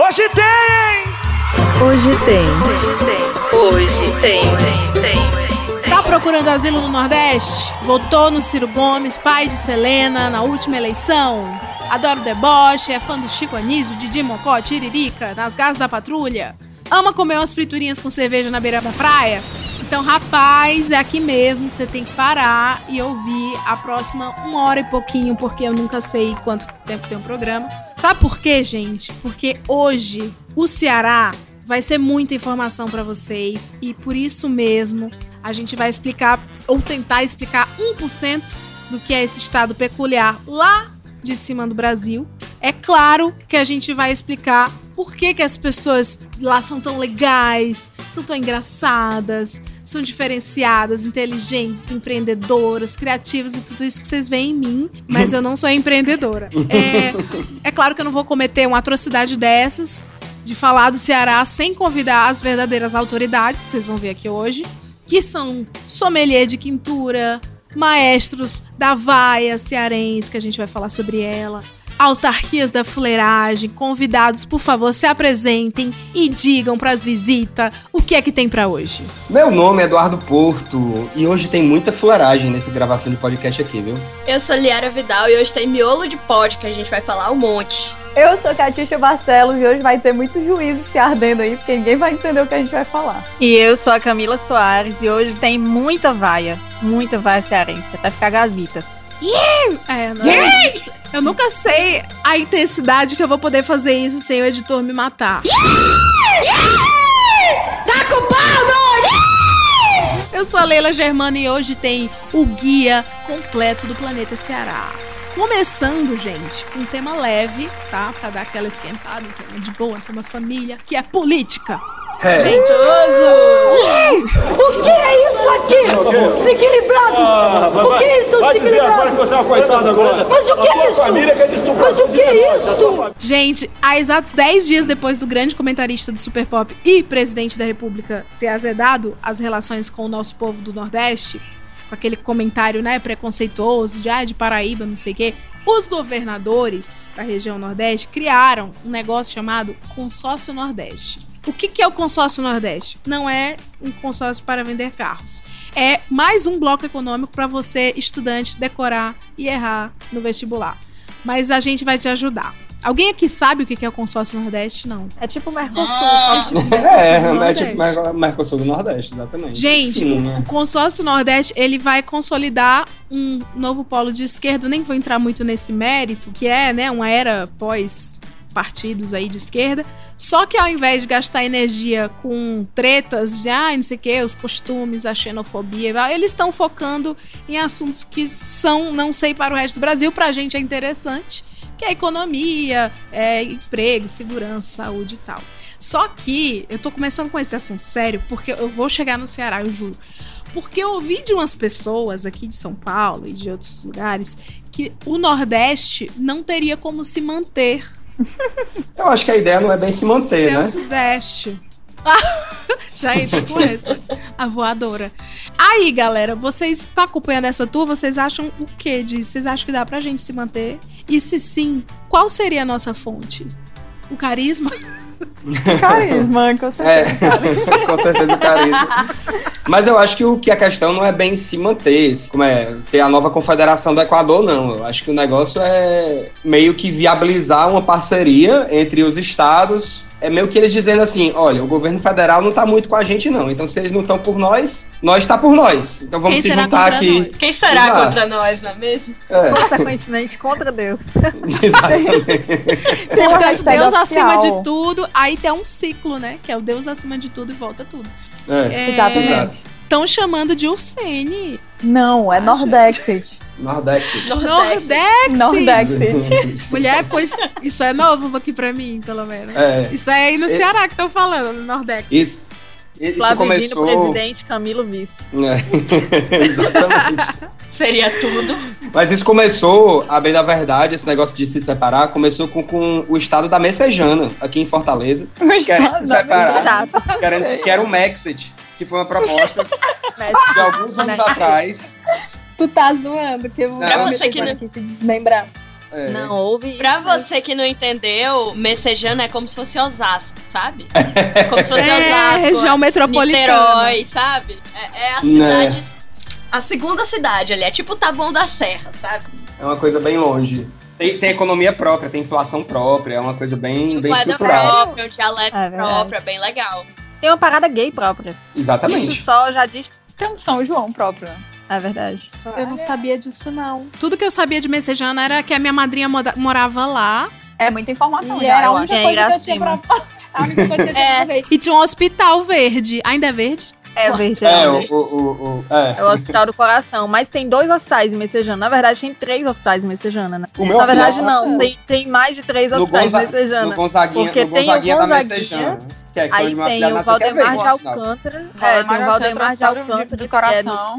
Hoje tem! Hoje tem. Hoje tem. Hoje tem. Hoje tem. Tá procurando asilo no Nordeste? Votou no Ciro Gomes, pai de Selena, na última eleição? Adora o deboche, é fã do Chico Anísio, Didi Mocó, Tiririca, nas garras da patrulha? Ama comer umas friturinhas com cerveja na beira da praia? Então, rapaz, é aqui mesmo que você tem que parar e ouvir a próxima uma hora e pouquinho, porque eu nunca sei quanto tempo tem um programa. Sabe por quê, gente? Porque hoje o Ceará vai ser muita informação para vocês e por isso mesmo a gente vai explicar ou tentar explicar 1% do que é esse estado peculiar lá de cima do Brasil. É claro que a gente vai explicar por que, que as pessoas lá são tão legais, são tão engraçadas, são diferenciadas, inteligentes, empreendedoras, criativas e tudo isso que vocês veem em mim, mas eu não sou empreendedora. É, é claro que eu não vou cometer uma atrocidade dessas de falar do Ceará sem convidar as verdadeiras autoridades, que vocês vão ver aqui hoje, que são sommelier de quintura, maestros da vaia cearense, que a gente vai falar sobre ela, autarquias da fuleiragem, convidados, por favor, se apresentem e digam para as visitas o que é que tem para hoje. Meu nome é Eduardo Porto e hoje tem muita fuleiragem nessa gravação de podcast aqui, viu? Eu sou Liara Vidal e hoje tem miolo de pod que a gente vai falar um monte. Eu sou Catixa Barcelos e hoje vai ter muito juízo se ardendo aí, porque ninguém vai entender o que a gente vai falar. E eu sou a Camila Soares e hoje tem muita vaia, muita vaia cearense, até ficar gasita. É, não, yes! Eu nunca sei a intensidade que eu vou poder fazer isso sem o editor me matar. Tá culpado! Eu sou a Leila Germana e hoje tem o guia completo do planeta Ceará. Começando, gente, com um tema leve, tá? Pra dar aquela esquentada, um tema de boa, um tema família, que é política. É. O que é isso aqui? Desequilibrado! Ah, o que é isso desequilibrado? Você é uma coitada agora. Mas o que é isso? Mas o que é isso? Gente, há exatos 10 dias depois do grande comentarista do Super Pop e presidente da República ter azedado as relações com o nosso povo do Nordeste, com aquele comentário, né, preconceituoso de, ah, de Paraíba, não sei o quê, os governadores da região Nordeste criaram um negócio chamado Consórcio Nordeste. O que, que é o consórcio Nordeste? Não é um consórcio para vender carros. É mais um bloco econômico para você, estudante, decorar e errar no vestibular. Mas a gente vai te ajudar. Alguém aqui sabe o que é o consórcio Nordeste? Não. É tipo o Mercosul. Ah, é tipo o Mercosul, é, é tipo Mercosul do Nordeste, exatamente. Gente, Sim, né? o consórcio Nordeste ele vai consolidar um novo polo de esquerda. Nem vou entrar muito nesse mérito, que é né, uma era pós partidos aí de esquerda. Só que ao invés de gastar energia com tretas de ah, não sei o que, os costumes, a xenofobia, eles estão focando em assuntos que são, não sei, para o resto do Brasil, para a gente é interessante, que é economia, é, emprego, segurança, saúde e tal. Só que eu tô começando com esse assunto sério, porque eu vou chegar no Ceará, eu juro. Porque eu ouvi de umas pessoas aqui de São Paulo e de outros lugares que o Nordeste não teria como se manter eu acho que a ideia não é bem se manter, Seu né? Sudeste. Já entra com essa. A voadora. Aí, galera, vocês estão acompanhando essa tour? Vocês acham o que disso? Vocês acham que dá pra gente se manter? E se sim, qual seria a nossa fonte? O carisma? Carisma, com certeza. É, com certeza carisma. Mas eu acho que o que a questão não é bem se manter, como é ter a nova confederação do Equador, não. Eu acho que o negócio é meio que viabilizar uma parceria entre os estados é meio que eles dizendo assim: olha, o governo federal não tá muito com a gente, não. Então, se eles não estão por nós, nós tá por nós. Então vamos Quem se juntar aqui. Nós? Quem será Exato. contra nós, não é mesmo? É. Consequentemente, contra Deus. Exatamente. Porque Deus acima de tudo, aí tem um ciclo, né? Que é o Deus acima de tudo e volta tudo. É. é... Exatamente. Estão chamando de Ursene. Não, é Nordexit. Nordexit. Nordexit. Nordexit. Mulher, pois isso é novo aqui pra mim, pelo menos. É. Isso é aí no Ceará que estão falando, no Nordexit. Isso. Isso Flávio começou... presidente, Camilo vice. É. Exatamente. Seria tudo. Mas isso começou, a bem da verdade, esse negócio de se separar, começou com, com o estado da Messejana, aqui em Fortaleza. O querendo se separar. Querendo, que era o Mexit que foi uma proposta de alguns anos atrás. Tu tá zoando, que eu vou você que não... aqui se desmembrar. É. Não houve. Pra você que não entendeu, Messejana é como se fosse Osasco, sabe? É como se fosse É, Osasco. região metropolitana. Niterói, sabe? É, é a Né. cidade. A segunda cidade ali. É tipo o Taboão da Serra, sabe? É uma coisa bem longe. Tem, tem economia própria, tem inflação própria, é uma coisa bem, bem Moeda estruturada. própria, um dialeto É próprio, é bem legal. Tem uma parada gay própria. Exatamente. Isso só já diz. Tem um São João próprio. É verdade. Eu não sabia disso, não. Tudo que eu sabia de Messejana era que a minha madrinha moda- morava lá É muita informação E já, era a eu única Quem é coisa que eu tinha Iracema? pra A única coisa que eu tinha É. pra ver. e tinha um hospital verde. Ainda é verde? É verde. É, é o, verde. o, o, o- é. É o Hospital do Coração. Mas tem dois hospitais em Messejana. Na verdade, tem três hospitais em Messejana, né? O meu Na verdade, não. Tem, tem mais de três hospitais Gonza- em Messejana. no Gonzaguinha, Porque tem o Gonzaguinha da Messejana. Que é que Aí tem o é Valdemar de. Alcântara. É, tem o Valdemar de Alcântara. do, que é coração.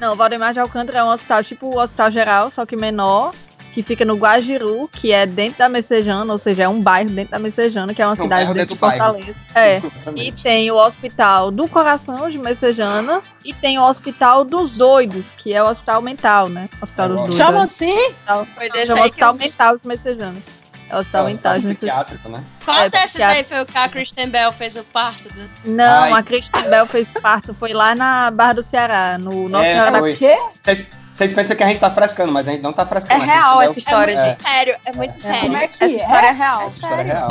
Não, o Valdemar de Alcântara é um hospital tipo o Hospital Geral, só que menor, que fica no Guajiru, que é dentro da Messejana, ou seja, é um bairro dentro da Messejana, que é uma É um cidade dentro dentro de. Fortaleza. É. E tem o Hospital do Coração de Messejana e tem o Hospital dos Doidos, que é o hospital mental, né? Hospital dos Chama Doidos. Chama assim? Hospital- Foi Não, desse chama Hospital. Mental de Messejana. É Hospital É, Mental Messejana. psiquiátrico, né? Qual É, porque aí foi o que a Kristen Bell fez o parto? Do... Não, Ai. a Kristen Bell fez parto, foi lá na Barra do Ceará, no Nossa É, Senhora da foi. Quê? Vocês pensam que a gente tá frescando, mas a gente não tá É frescando. A real Kristen essa É história. muito É. sério, é muito Como sério. é que Essa é? história é real. Essa história é real.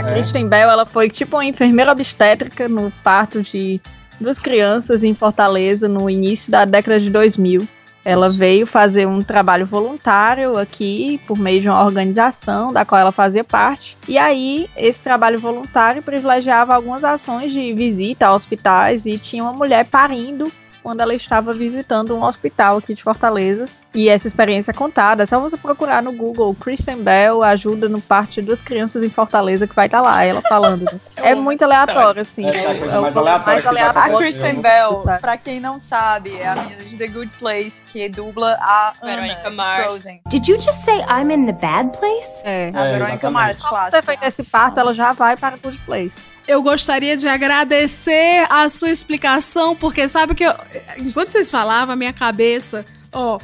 A Kristen Bell, ela foi tipo uma enfermeira obstétrica no parto de duas crianças em Fortaleza no início da década de 2000. Ela veio fazer um trabalho voluntário aqui por meio de uma organização da qual ela fazia parte. E aí, esse trabalho voluntário privilegiava algumas ações de visita a hospitais e tinha uma mulher parindo quando ela estava visitando um hospital aqui de Fortaleza. E essa experiência é contada. É só você procurar no Google Kristen Bell ajuda no parto de duas crianças em Fortaleza que vai estar lá, ela falando. né? é muito aleatório, assim. É a coisa o mais aleatória que já A. Kristen Bell, Tá. pra quem não sabe, é a menina de The Good Place que dubla a Verônica Anna Mars. Did you just say I'm in the bad place? É. A É, Verônica exatamente. Mars, Só por clássica. ter feito esse parto, ela já vai para Good Place. Eu gostaria de agradecer a sua explicação, porque sabe que eu, enquanto vocês falavam, a minha cabeça, ó,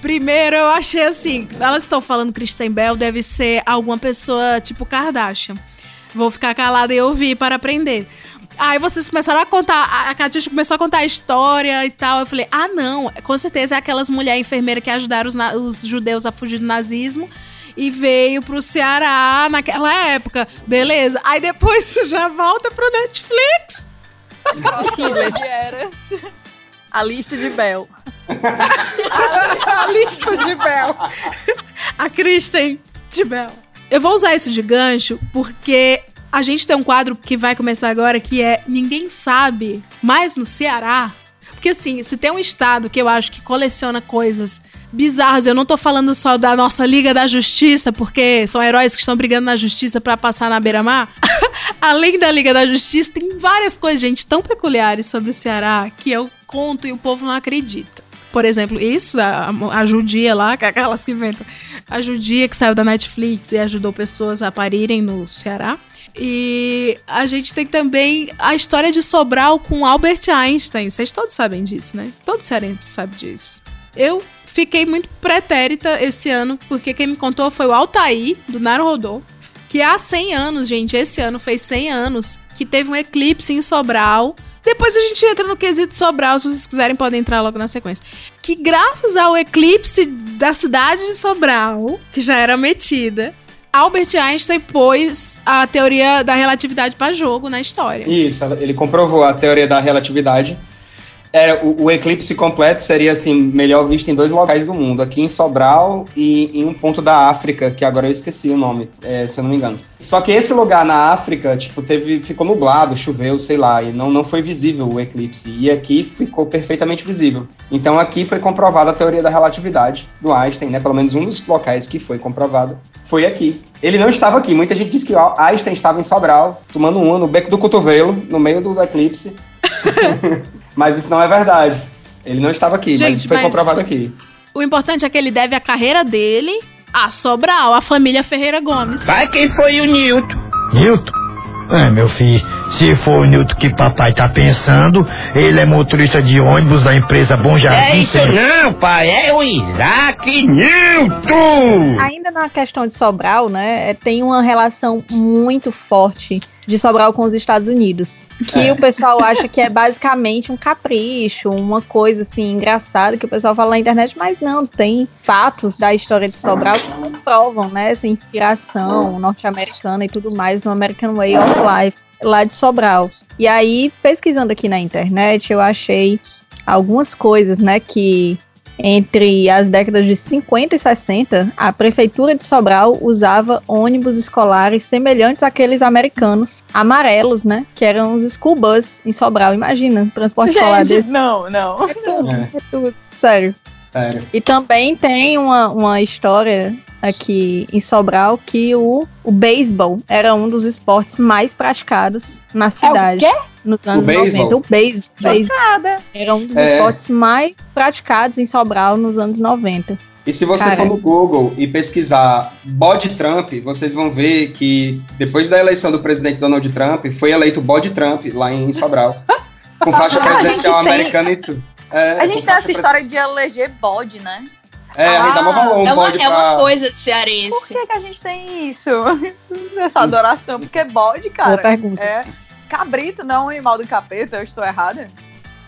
primeiro eu achei assim, elas estão falando Kristen Bell, deve ser alguma pessoa tipo Kardashian. Vou ficar calada e ouvir para aprender. Aí vocês começaram a contar, a- a Catiuxa começou a contar a história e tal. Eu falei, ah, não, com certeza é aquelas mulheres enfermeiras que ajudaram os, os judeus a fugir do nazismo e veio pro Ceará naquela época. Beleza. Aí depois já volta pro Netflix. Que era. A lista de Bell. A lista de Bel. A Kristen de Bel. Eu vou usar isso de gancho porque a gente tem um quadro que vai começar agora que é Ninguém Sabe, mas no Ceará. Porque assim, se tem um estado que eu acho que coleciona coisas bizarras, eu não tô falando só da nossa Liga da Justiça, porque são heróis que estão brigando na justiça pra passar na beira-mar. Além da Liga da Justiça, tem várias coisas, gente, tão peculiares sobre o Ceará que eu conto e o povo não acredita. Por exemplo, isso, a, a judia lá, que aquelas que inventam. A judia que saiu da Netflix e ajudou pessoas a parirem no Ceará. E a gente tem também a história de Sobral com Albert Einstein. Vocês todos sabem disso, né? Todo cearense sabe disso. Eu fiquei muito pretérita esse ano, porque quem me contou foi o Altair, do Naruhodô, que há 100 anos, gente, esse ano fez 100 anos, que teve um eclipse em Sobral. Depois a gente entra no quesito Sobral, se vocês quiserem podem entrar logo na sequência. Que graças ao eclipse da cidade de Sobral, que já era metida, Albert Einstein pôs a teoria da relatividade para jogo na história. Isso, ele comprovou a teoria da relatividade. Era, o, o eclipse completo seria assim melhor visto em dois locais do mundo, aqui em Sobral e em um ponto da África, que agora eu esqueci o nome, é, se eu não me engano. Só que esse lugar na África, tipo, teve, ficou nublado, choveu, sei lá, e não, não foi visível o eclipse. E aqui ficou perfeitamente visível. Então aqui foi comprovada a teoria da relatividade do Einstein, né? Pelo menos um dos locais que foi comprovado foi aqui. Ele não estava aqui. Muita gente diz que Einstein estava em Sobral, tomando uma no beco do cotovelo, no meio do eclipse. Mas isso não é verdade. Ele não estava aqui, mas Gente, isso foi mas- comprovado aqui. O importante é que ele deve a carreira dele a Sobral, a família Ferreira Gomes. Vai quem foi o Newton. Newton? É, meu filho, Se for o Newton que papai tá pensando, ele é motorista de ônibus da empresa Bom Jardim. É isso não, pai, é o Isaac Newton! Ainda na questão de Sobral, né, é, tem uma relação muito forte de Sobral com os Estados Unidos. Que É. o pessoal acha que é basicamente um capricho, uma coisa assim engraçada que o pessoal fala na internet, mas não, tem fatos da história de Sobral que comprovam, né, essa inspiração norte-americana e tudo mais no American Way of Life lá de Sobral. E aí, pesquisando aqui na internet, eu achei algumas coisas, né, que entre as décadas de 50 e 60, a prefeitura de Sobral usava ônibus escolares semelhantes àqueles americanos, amarelos, né? Que eram os school bus em Sobral. Imagina, transporte escolar Gente, desse. não, não. É tudo, É. é tudo. Sério. Sério. E também tem uma, uma história aqui em Sobral que o, o beisebol era um dos esportes mais praticados na cidade. quê? Nos anos beisebol? 90. O beisebol. era um dos É. esportes mais praticados em Sobral nos anos 90. E se você Cara. for no Google e pesquisar bode Trump, vocês vão ver que depois da eleição do presidente Donald Trump, foi eleito bode Trump lá em Sobral. com faixa presidencial gente tem- americana e tudo. É, A gente tem essa história presidencial. de eleger bode, né? É, a gente dá valor um É uma, bode é uma pra... coisa de Por cearense. que, que a gente tem isso? Essa adoração. Porque bode, Boa cara, pergunta. é cabrito, não é um animal do capeta, eu estou errada?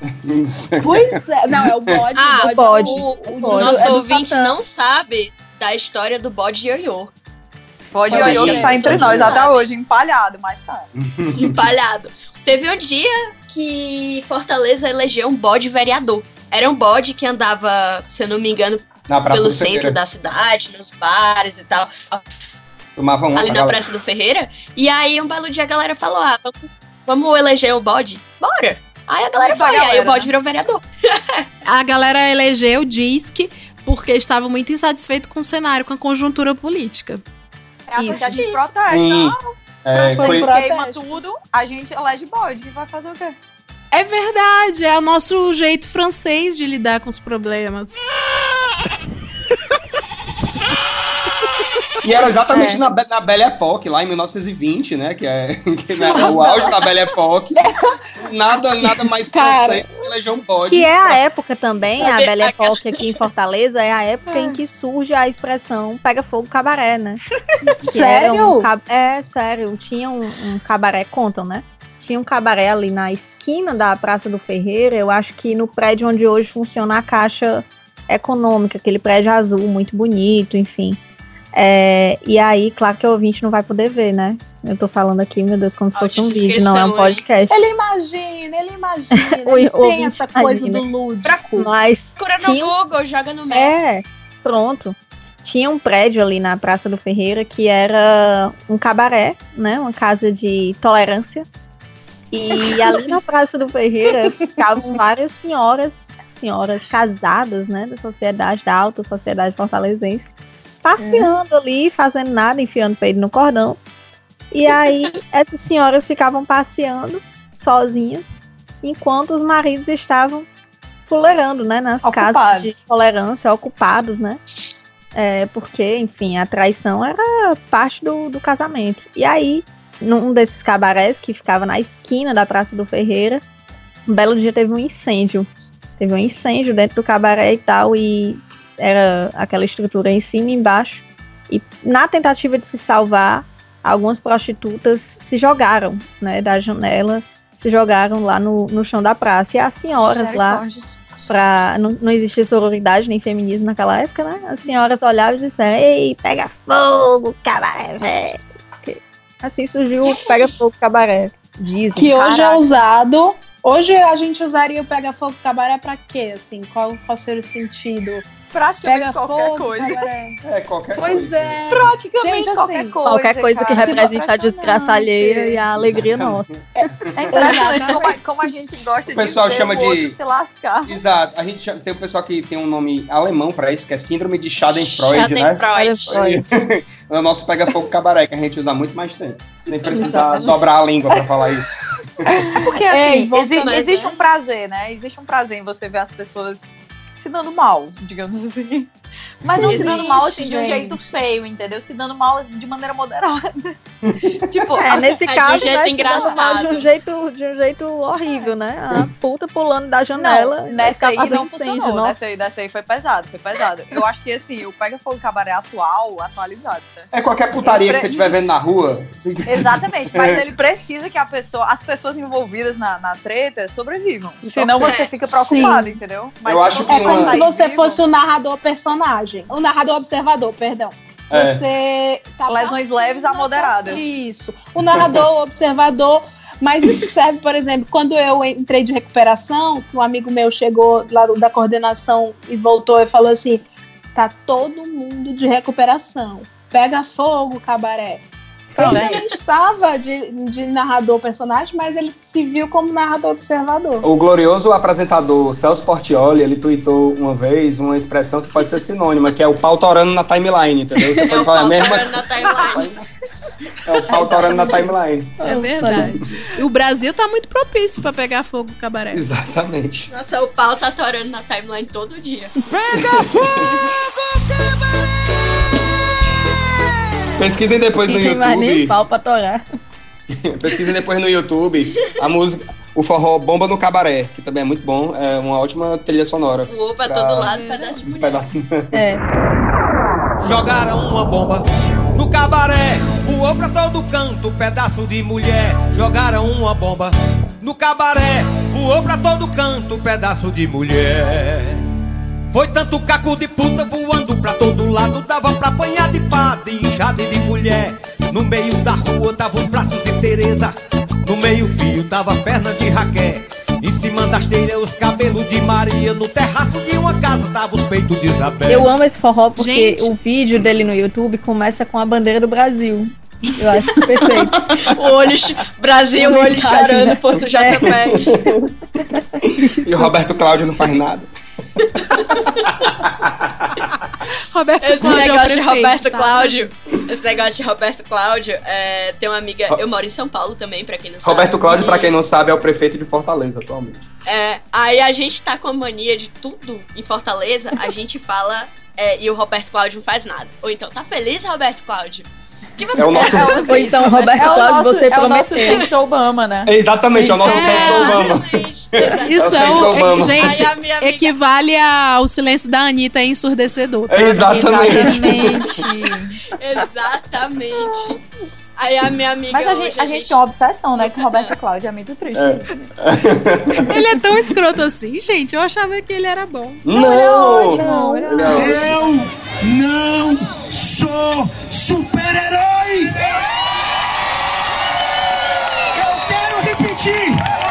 Pois é. Não, é o bode. Ah, o bode. bode. é O, o- o bode nosso é ouvinte Satã. não sabe da história do bode ioiô. Olhar a gente está entre nós sabe. até hoje, empalhado, mas tá. empalhado. Teve um dia que Fortaleza elegeu um bode vereador. Era um bode que andava, se eu não me engano, Na Praça pelo do centro Ferreira. da cidade, nos bares e tal, Tomava um ali na galera. Praça do Ferreira. E aí um belo dia a galera falou: ah, vamos, vamos eleger o bode? Bora! Aí a galera foi, aí o bode né? virou vereador. A galera elegeu o DISC porque estava muito insatisfeito com o cenário, com a conjuntura política. É Isso. a gente Isso. protesta. Sim. É, Foi, foi, protesto. queima tudo, a gente elege bode. Vai fazer o quê? É verdade, é o nosso jeito francês de lidar com os problemas. E era exatamente É. na, na Belle Époque, lá em 1920, né? Que é, que é o auge da Belle Époque. Nada, nada mais francês que um bode. Que é a época também, a Sabe, Belle Époque aqui em Fortaleza, é a época em que surge a expressão pega fogo cabaré, né? Sério? um É, sério. Tinha um, um cabaré, contam, né? Tinha um cabaré ali na esquina da Praça do Ferreira, eu acho que no prédio onde hoje funciona a Caixa Econômica, aquele prédio azul muito bonito, enfim. É, e aí, claro que o ouvinte não vai poder ver, né? Eu tô falando aqui, meu Deus, como se fosse um vídeo, não é um hein? podcast. Ele imagina, ele imagina. O- ele tem essa coisa imagina. do lúdico. Mas Procura no tinha Google, joga no Mac. É, pronto. Tinha um prédio ali na Praça do Ferreira que era um cabaré, né? Uma casa de tolerância. E ali na Praça do Ferreira ficavam várias senhoras, senhoras casadas, né? Da sociedade, da alta sociedade fortalezense, passeando ali, fazendo nada, enfiando peido no cordão. E aí essas senhoras ficavam passeando sozinhas, enquanto os maridos estavam fuleirando, né? Nas casas Ocupados. de tolerância, ocupados, né? É, porque, enfim, a traição era parte do, do casamento. E aí, num desses cabarés que ficava na esquina da Praça do Ferreira, um belo dia teve um incêndio. Teve um incêndio dentro do cabaré e tal, e era aquela estrutura em cima e embaixo. E na tentativa de se salvar, algumas prostitutas se jogaram, né, da janela, se jogaram lá no, no chão da praça. E as senhoras lá, pra. Não, não existia sororidade nem feminismo naquela época, né? As senhoras olhavam e disseram: Ei, pega fogo, cabaré, velho. Assim surgiu o Pega Fogo Cabaré. Dizem. Que hoje é usado. Hoje a gente usaria o pega-fogo cabaré pra quê? Assim, qual, qual seria o sentido? Praticamente Pega qualquer fogo, coisa. cabaré. É, qualquer Pois coisa. é. Praticamente Gente, qualquer assim, coisa. Qualquer coisa que cara. represente a desgraça alheia e a alegria nossa. É impressionante como, a- como a gente gosta O pessoal de chama o de- se lascar. Exato. A gente chama- tem um pessoal que tem um nome alemão pra isso, que é síndrome de Schadenfreude, né? Schadenfreude. É o nosso pega-fogo cabaré, que a gente usa muito mais tempo. Sem precisar dobrar a língua pra falar isso. Porque Ei, assim, voltando, exi- né? existe um prazer, né? Existe um prazer em você ver as pessoas se dando mal, digamos assim. Mas não se Existe, dando mal assim de um jeito feio, entendeu? Se dando mal de maneira moderada. tipo, É, nesse É de um caso, jeito né, se dando mal de um engraçado. jeito, de um jeito horrível, né? A puta pulando da janela. Não, nessa aí não incêndio, funcionou. nossa. Nessa aí, nessa aí foi pesado, foi pesado. Eu acho que assim, o Pega Fogo Cabaré atual, atualizado, certo? É qualquer putaria que você estiver vendo na rua. Exatamente, mas ele precisa que a pessoa, as pessoas envolvidas na, na treta sobrevivam. Senão você fica preocupado, entendeu? Mas Eu se acho É que como uma- se você vivo, fosse o narrador personagem. O narrador observador, perdão. É. Você tá Lesões leves a moderadas. Isso. O narrador, o observador. Mas isso serve, por exemplo, quando eu entrei de recuperação, um amigo meu chegou lá da coordenação e voltou e falou assim: tá todo mundo de recuperação. Pega fogo, cabaré. Não, ele é também estava de, de narrador personagem, mas ele se viu como narrador observador. O glorioso apresentador Celso Portioli, ele tweetou uma vez uma expressão que pode ser sinônima, que é o pau torando na timeline, entendeu? Você É pode o falar a pau mesma torando na timeline. É o pau torando na timeline. É verdade. E o Brasil tá muito propício pra pegar fogo cabaré. Exatamente. Nossa, o pau tá torando na timeline todo dia. Pesquisem depois no Não tem mais nem YouTube. pau pra torar. Pesquisem depois no YouTube a música, o forró Bomba no Cabaré, que também é muito bom, é uma ótima trilha sonora. Voou pra Pra- todo lado, pedaço de mulher. pedaço. É. Jogaram uma bomba no cabaré, voou pra todo canto, pedaço de mulher. Jogaram uma bomba no cabaré, voou pra todo canto, pedaço de mulher. Foi tanto caco de puta voando pra todo lado, dava pra apanhar de fada e enxade de mulher. No meio da rua tava os braços de Teresa, no meio fio tava as pernas de Raquel. Em cima das telhas os cabelos de Maria, no terraço de uma casa tava os peitos de Isabel. Eu amo esse forró porque Gente. o vídeo dele no YouTube começa com a bandeira do Brasil. Eu acho perfeito. O olho, Brasil, o olho chorando, né? Porto JP. E o Roberto Cláudio não faz nada. Roberto Esse Cláudio é o negócio de prefeito, Roberto tá? Cláudio. Esse negócio de Roberto Cláudio. é, tem uma amiga. Eu moro em São Paulo também, pra quem não sabe. Roberto Cláudio, E- pra quem não sabe, é o prefeito de Fortaleza atualmente. É, aí a gente tá com a mania de tudo em Fortaleza, a gente fala é, e o Roberto Cláudio não faz nada. Ou então, tá feliz, Roberto Cláudio? Que você É o nosso- quer fazer Ou então, Roberto É o Cláudio, nosso, você é o nosso prometeu. James Obama, né? É exatamente, é o nosso É, Obama. exatamente, exatamente. Isso É é o o. Gente, equivale ao silêncio da Anitta ensurdecedor. tá? É exatamente. Exatamente. Exatamente. Aí a minha amiga. Mas a hoje, gente, a gente tem uma obsessão, né, com o Roberto Cláudio. É muito triste É. Ele é tão escroto assim, gente. Eu achava que ele era bom. Não! Não, ele é Ele é ótimo. Eu não sou super-herói! Eu quero repetir!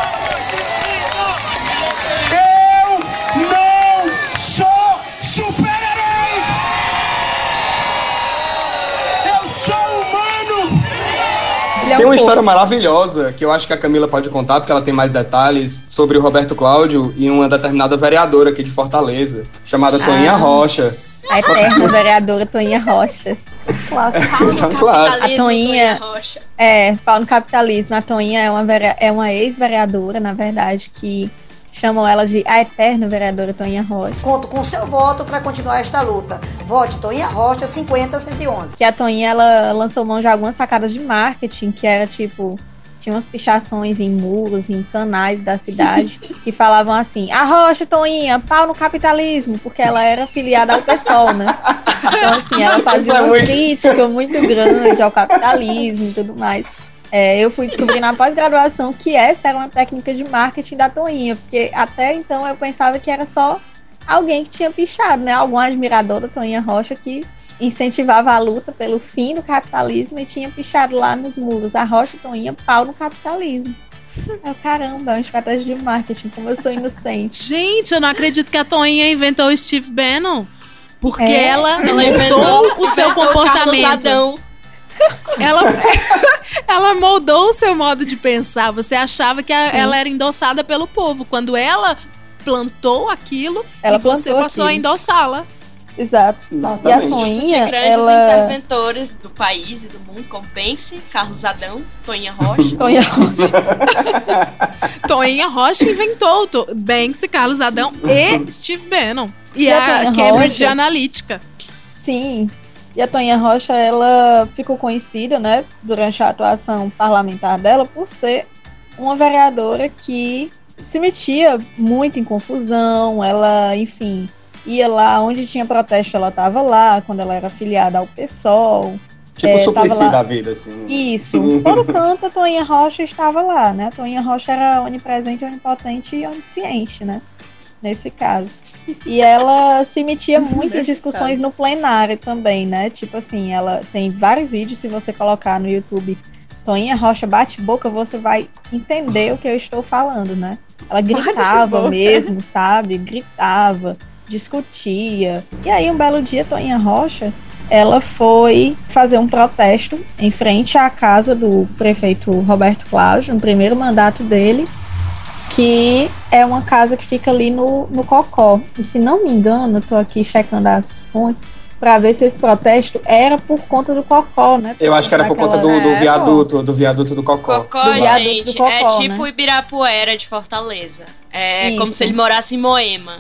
Tem um uma pouco. história maravilhosa que eu acho que a Camila pode contar, porque ela tem mais detalhes sobre o Roberto Cláudio e uma determinada vereadora aqui de Fortaleza, chamada Toninha Ah. Rocha. A eterna vereadora Toninha Rocha. Clássico. Claro. A Toinha- Toninha Rocha. É, pau no capitalismo. A Toinha é uma, vere- é uma ex-vereadora, na verdade, que chamam ela de a eterna vereadora Toninha Rocha. Conto com seu voto para continuar esta luta. Vote Toinha Rocha 50-111. Que a Toinha, ela lançou mão de algumas sacadas de marketing, que era tipo... Tinha umas pichações em muros, em canais da cidade, que falavam assim, a Rocha, Toinha, pau no capitalismo, porque ela era filiada ao PSOL, né? Então, assim, ela fazia é uma crítica muito grande ao capitalismo e tudo mais. É, eu fui descobrir na pós-graduação que essa era uma técnica de marketing da Toinha, porque até então eu pensava que era só alguém que tinha pichado, né? Algum admirador da Toinha Rocha que incentivava a luta pelo fim do capitalismo e tinha pichado lá nos muros a Rocha e Toinha pau no capitalismo. Eu, caramba, é uma estratégia de marketing, como eu sou inocente. Gente, eu não acredito que a Toinha inventou o Steve Bannon. Porque É. ela, Ela mudou o seu comportamento. Ela, ela moldou o seu modo de pensar. Você achava que a- ela era endossada pelo povo. Quando ela plantou aquilo Ela e você passou a aquilo. endossá-la. Exato. E a Exatamente. de Toinha, grandes ela. interventores do país e do mundo, como Pense, Carlos Adão, Toinha Rocha. Toinha Rocha. Toinha Rocha inventou To- Banks, Carlos Adão e Steve Bannon. E, E a a, Toinha Cambridge Rocha? Analytica. Sim. E a Toninha Rocha, ela ficou conhecida, né, durante a atuação parlamentar dela, por ser uma vereadora que se metia muito em confusão, ela, enfim, ia lá onde tinha protesto, ela estava lá, quando ela era afiliada ao PSOL. Tipo É, lá- da vida, assim. Isso, todo canto a Toninha Rocha estava lá, né? A Toninha Rocha era onipresente, onipotente e onisciente, né? Nesse caso. E ela se metia muito em discussões no plenário também, né? Tipo assim, ela tem vários vídeos, se você colocar no YouTube Toninha Rocha bate boca, você vai entender o que eu estou falando, né? Ela gritava mesmo, sabe? Gritava, discutia. E aí, um belo dia, Toninha Rocha ela foi fazer um protesto em frente à casa do prefeito Roberto Cláudio, no primeiro mandato dele, que é uma casa que fica ali no, no Cocó. E se não me engano, eu tô aqui checando as fontes para ver se esse protesto era por conta do Cocó, né? Eu acho que era por conta do, do viaduto, do viaduto do Cocó. Cocó, Do viaduto gente, do Cocó, é tipo né? Ibirapuera de Fortaleza. É Isso. como se ele morasse em Moema.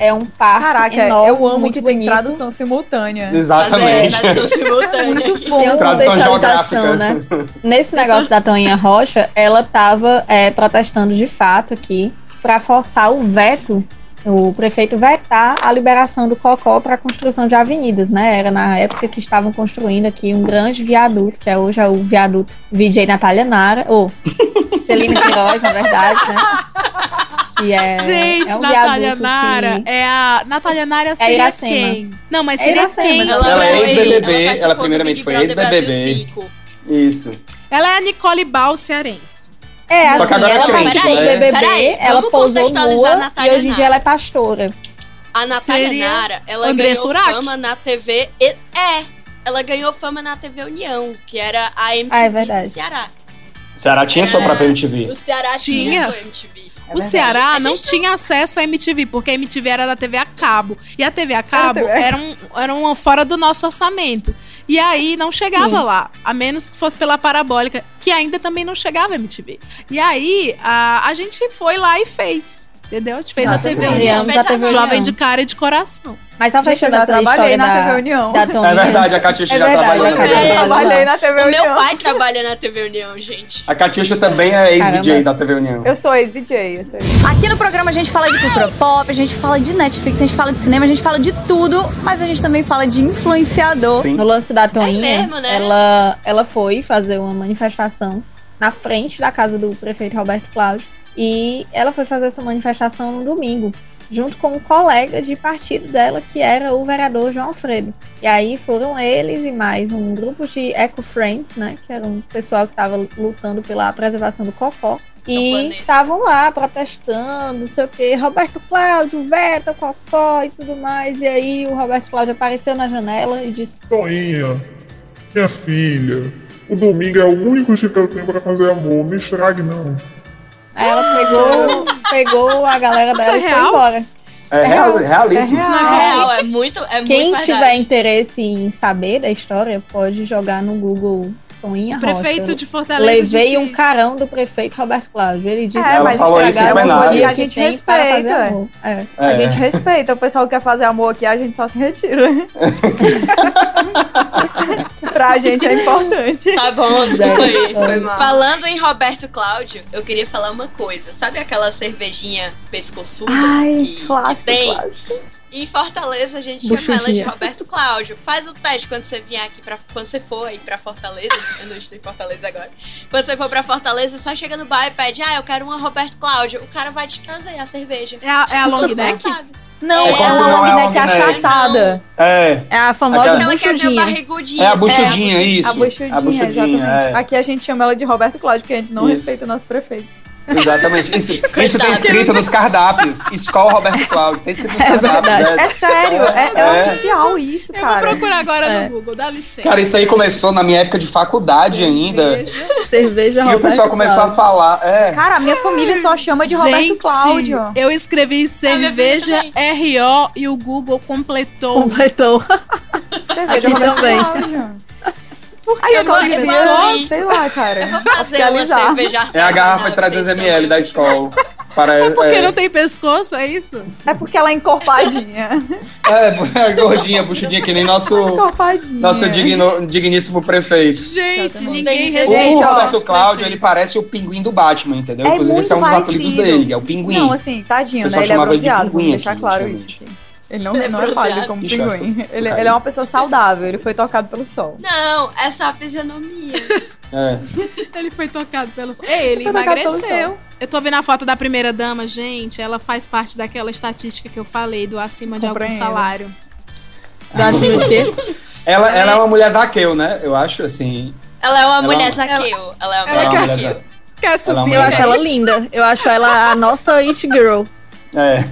É um parque Caraca, enorme, eu amo muito que tem bonito. tradução simultânea. Exatamente. Fazer tradução simultânea Muito bom. Tem Tradução contextualização, geográfica. né? Nesse negócio da Toninha Rocha, ela estava protestando de fato aqui para forçar o veto, o prefeito vetar a liberação do Cocó para a construção de avenidas, né? Era na época que estavam construindo aqui um grande viaduto, que é hoje é o viaduto VJ Natália Nara, ou Celina Queiroz, na verdade, né? Que é, Gente, é um Natália Nara que- é a. Natália Nara seria Iracema. quem? Não, mas É seria Iracema, quem? né? Ela é ex-BBB, ela do primeiramente foi ex-BBB. 5. Isso. Ela é a Nicole Bal cearense. É, Só que assim, agora é ela crente, participou do né? BBB, Peraí, ela vamos pousou nua Natália e hoje em dia ela é pastora. A Natália Seria Nara, ela André ganhou Surak. fama na TV. e- É, ela ganhou fama na TV União, que era a MTV Ah, é verdade. do Ceará. Ceará tinha sua É. própria MTV. O Ceará tinha, Tinha. sua MTV. É o. Ceará não tinha acesso à MTV, porque a MTV era da TV a cabo. E a TV a cabo TV a era, um, era uma fora do nosso orçamento. E aí não chegava Sim. lá, a menos que fosse pela parabólica, que ainda também não chegava a MTV. E aí a, a gente foi lá e fez. Entendeu? A gente fez a. TV União. a TV Jovem União. de cara e de coração. Mas só fechando já essa trabalhei na da, TV União. da É verdade, a Catiuxa É já trabalhou na TV É, Eu União. trabalhei na TV O meu União. pai trabalha na TV União, gente. A Catiuxa também é ex-VJ da TV União. Eu sou ex-VJ, eu sou ex Aqui no programa a gente fala de cultura pop, a gente fala de Netflix, a gente fala de cinema, a gente fala de tudo, mas a gente também fala de influenciador. Sim. No lance da Toninha, mesmo, né? ela, ela foi fazer uma manifestação na frente da casa do prefeito Roberto Cláudio. E ela foi fazer essa manifestação no domingo, junto com um colega de partido dela, que era o vereador João Alfredo. E aí foram eles e mais um grupo de eco-friends, né? Que era um pessoal que estava lutando pela preservação do cocó. E planeta. estavam lá protestando, não sei o que, Roberto Cláudio, veta, cocó e tudo mais. E aí o Roberto Cláudio apareceu na janela e disse: Toinha, minha filha, o domingo é o único dia que eu tenho pra fazer amor, não estrague não. Aí ela pegou, pegou a galera Isso dela é e foi real? embora. É real, realíssimo. Isso não é É real, é muito, é Quem muito tiver verdade. interesse em saber da história, pode jogar no Google Toinha O prefeito Rocha. de Fortaleza Levei um carão do prefeito Roberto Cláudio. Ele disse É, que mas falou isso o dia A gente que respeita, amor. É. A É. gente respeita. O pessoal que quer fazer amor aqui, a gente só se retira. pra gente é importante. Tá bom, desculpa aí. Foi mal. Falando em Roberto Cláudio, eu queria falar uma coisa. Sabe aquela cervejinha pescoçuda Ai, que, clássico, que tem? clássico. Em Fortaleza a gente chama ela de. Roberto Cláudio. Faz o teste quando você vier aqui para quando você for aí pra Fortaleza. Eu não estou em Fortaleza agora. Quando você for pra Fortaleza, só chega no bar e pede: "Ah, eu quero uma Roberto Cláudio". O cara vai te trazer a cerveja. É a, é a long neck? sabe. Não, É é, uma não é long neck achatada. É. É a famosa Aquela- Aquela que é buchudinha. barrigudinha. É a assim, buchudinha, isso. A buchudinha, A buchudinha, exatamente. é. Aqui a gente chama ela de Roberto Cláudio, porque a gente não Isso. respeita o nosso prefeito. Exatamente. Isso, isso tem Coitado. escrito nos cardápios. Escola Roberto Cláudio. Tem escrito nos cardápios. É sério, é, é É. oficial isso, Eu vou cara. procurar agora É. no Google, dá licença. Cara, isso aí começou na minha época de faculdade ainda. Cerveja. Cerveja E o Roberto pessoal começou a Cláudio. falar. É. Cara, a minha família só chama de Roberto Gente, Cláudio. eu escrevi cerveja família RO e o Google completou. Completou. Cerveja Roberto também. Cláudio. Aí eu tô abrir. sei lá, cara. Eu vou fazer uma cerveja É a garrafa artesanal de 300 desse ml da tamanho. escola. Parece, É porque é, não tem pescoço, é isso? É porque ela é encorpadinha. É, é gordinha, buchudinha, que nem nosso, encorpadinha. nosso digno- digníssimo prefeito. Gente, ninguém O respeita Roberto nosso Cláudio, ele parece o pinguim do Batman, entendeu? É Inclusive, esse é um dos apelidos dele, é o pinguim. Não, assim, tadinho, O né? Ele é bronzeado, vamos pinguim deixar aqui, claro isso aqui. Ele não, Ele é não é pálido como pinguim. Ele, ele é uma pessoa saudável, ele foi tocado pelo sol. Não, é só a fisionomia. É. Ele foi tocado pelo sol. Ei, ele Foi tocado pelo emagreceu. sol. Eu tô vendo a foto da primeira dama, gente. Ela faz parte daquela estatística que eu falei do acima de algum salário. Do acima de quê? Ela, ela é uma mulher zaqueu, né? Eu acho, assim. Ela é uma Ela- mulher zaqueu. Ela é uma ela mulher quer- zaqueu. Quer Ela é subir? Eu acho ela linda. Eu acho ela a nossa It Girl. É.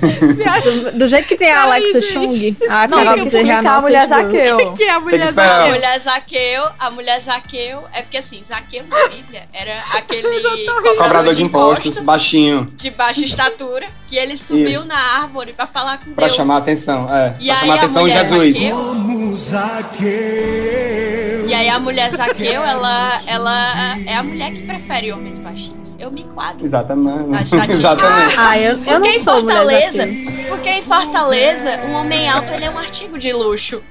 Do, do jeito que tem a Alexa Chung, isso a Não, Carol que é a explicar a nossa mulher zaqueu. O que é a que mulher esperar. A zaqueu? mulher Zaqueu, a mulher Zaqueu, é porque assim, Zaqueu na Bíblia era aquele Cobrador de impostos, baixinho, de baixa estatura, que ele subiu Isso. na árvore pra falar com pra Deus. chamar a atenção. É, E pra aí chamar a a atenção de Jesus. Zaqueu, e aí a mulher Zaqueu, ela, ela é a mulher que prefere homens baixinhos. Eu me enquadro. Exatamente. Na estatística. Exatamente. Ah, eu, eu Porque não em sou Fortaleza, porque em Fortaleza, um homem alto ele é um artigo de luxo.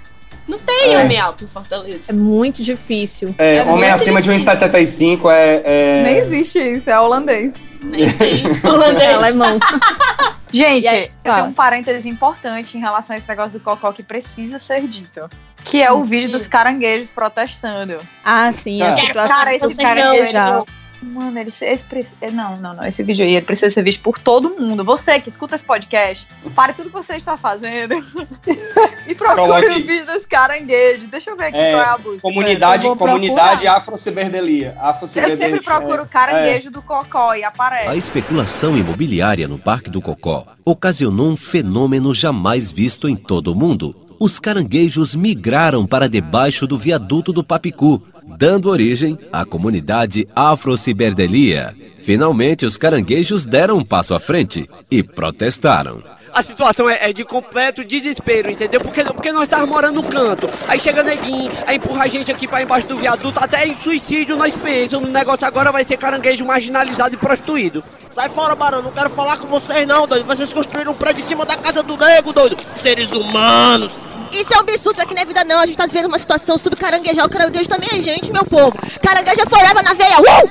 Não tem É. homem alto em Fortaleza. É muito difícil. É, É homem acima de difícil. 1,75 é. é... Nem existe isso, é holandês. Nem. É Holandês. alemão. Gente, aí, eu tenho um parênteses importante em relação a esse negócio do cocó que precisa ser dito. Que é o vídeo dos caranguejos protestando. Ah, sim. Ah. A situação Cara, esse dos cara caranguejos. não. Mano, ele, esse, preci- não, não, não. Esse vídeo aí ele precisa ser visto por todo mundo. Você que escuta esse podcast, pare tudo que você está fazendo e procure Coloque- o vídeo dos caranguejos. Deixa eu ver aqui É, qual é a busca. Comunidade, Eu comunidade afro-ciberdelia. Eu Afro-ciberdelia. sempre procuro é, caranguejo do cocó e aparece. A especulação imobiliária no Parque do Cocó ocasionou um fenômeno jamais visto em todo o mundo. Os caranguejos migraram para debaixo do viaduto do Papicu, dando origem à comunidade Afro-Ciberdelia. Finalmente, os caranguejos deram um passo à frente e protestaram. A situação é, é de completo desespero, entendeu? Porque, porque nós estávamos morando no canto. Aí chega neguinho, aí empurra a gente aqui pra embaixo do viaduto, até em suicídio nós pensamos. O negócio agora vai ser caranguejo marginalizado e prostituído. Sai fora, Barão, não quero falar com vocês não, doido. Vocês construíram um prédio em cima da casa do nego, doido. Seres humanos. Isso é um absurdo, isso aqui não é vida não. A gente tá vivendo uma situação subcaranguejar. O caranguejo também é gente, meu povo. Caranguejo é forever na veia. Uh!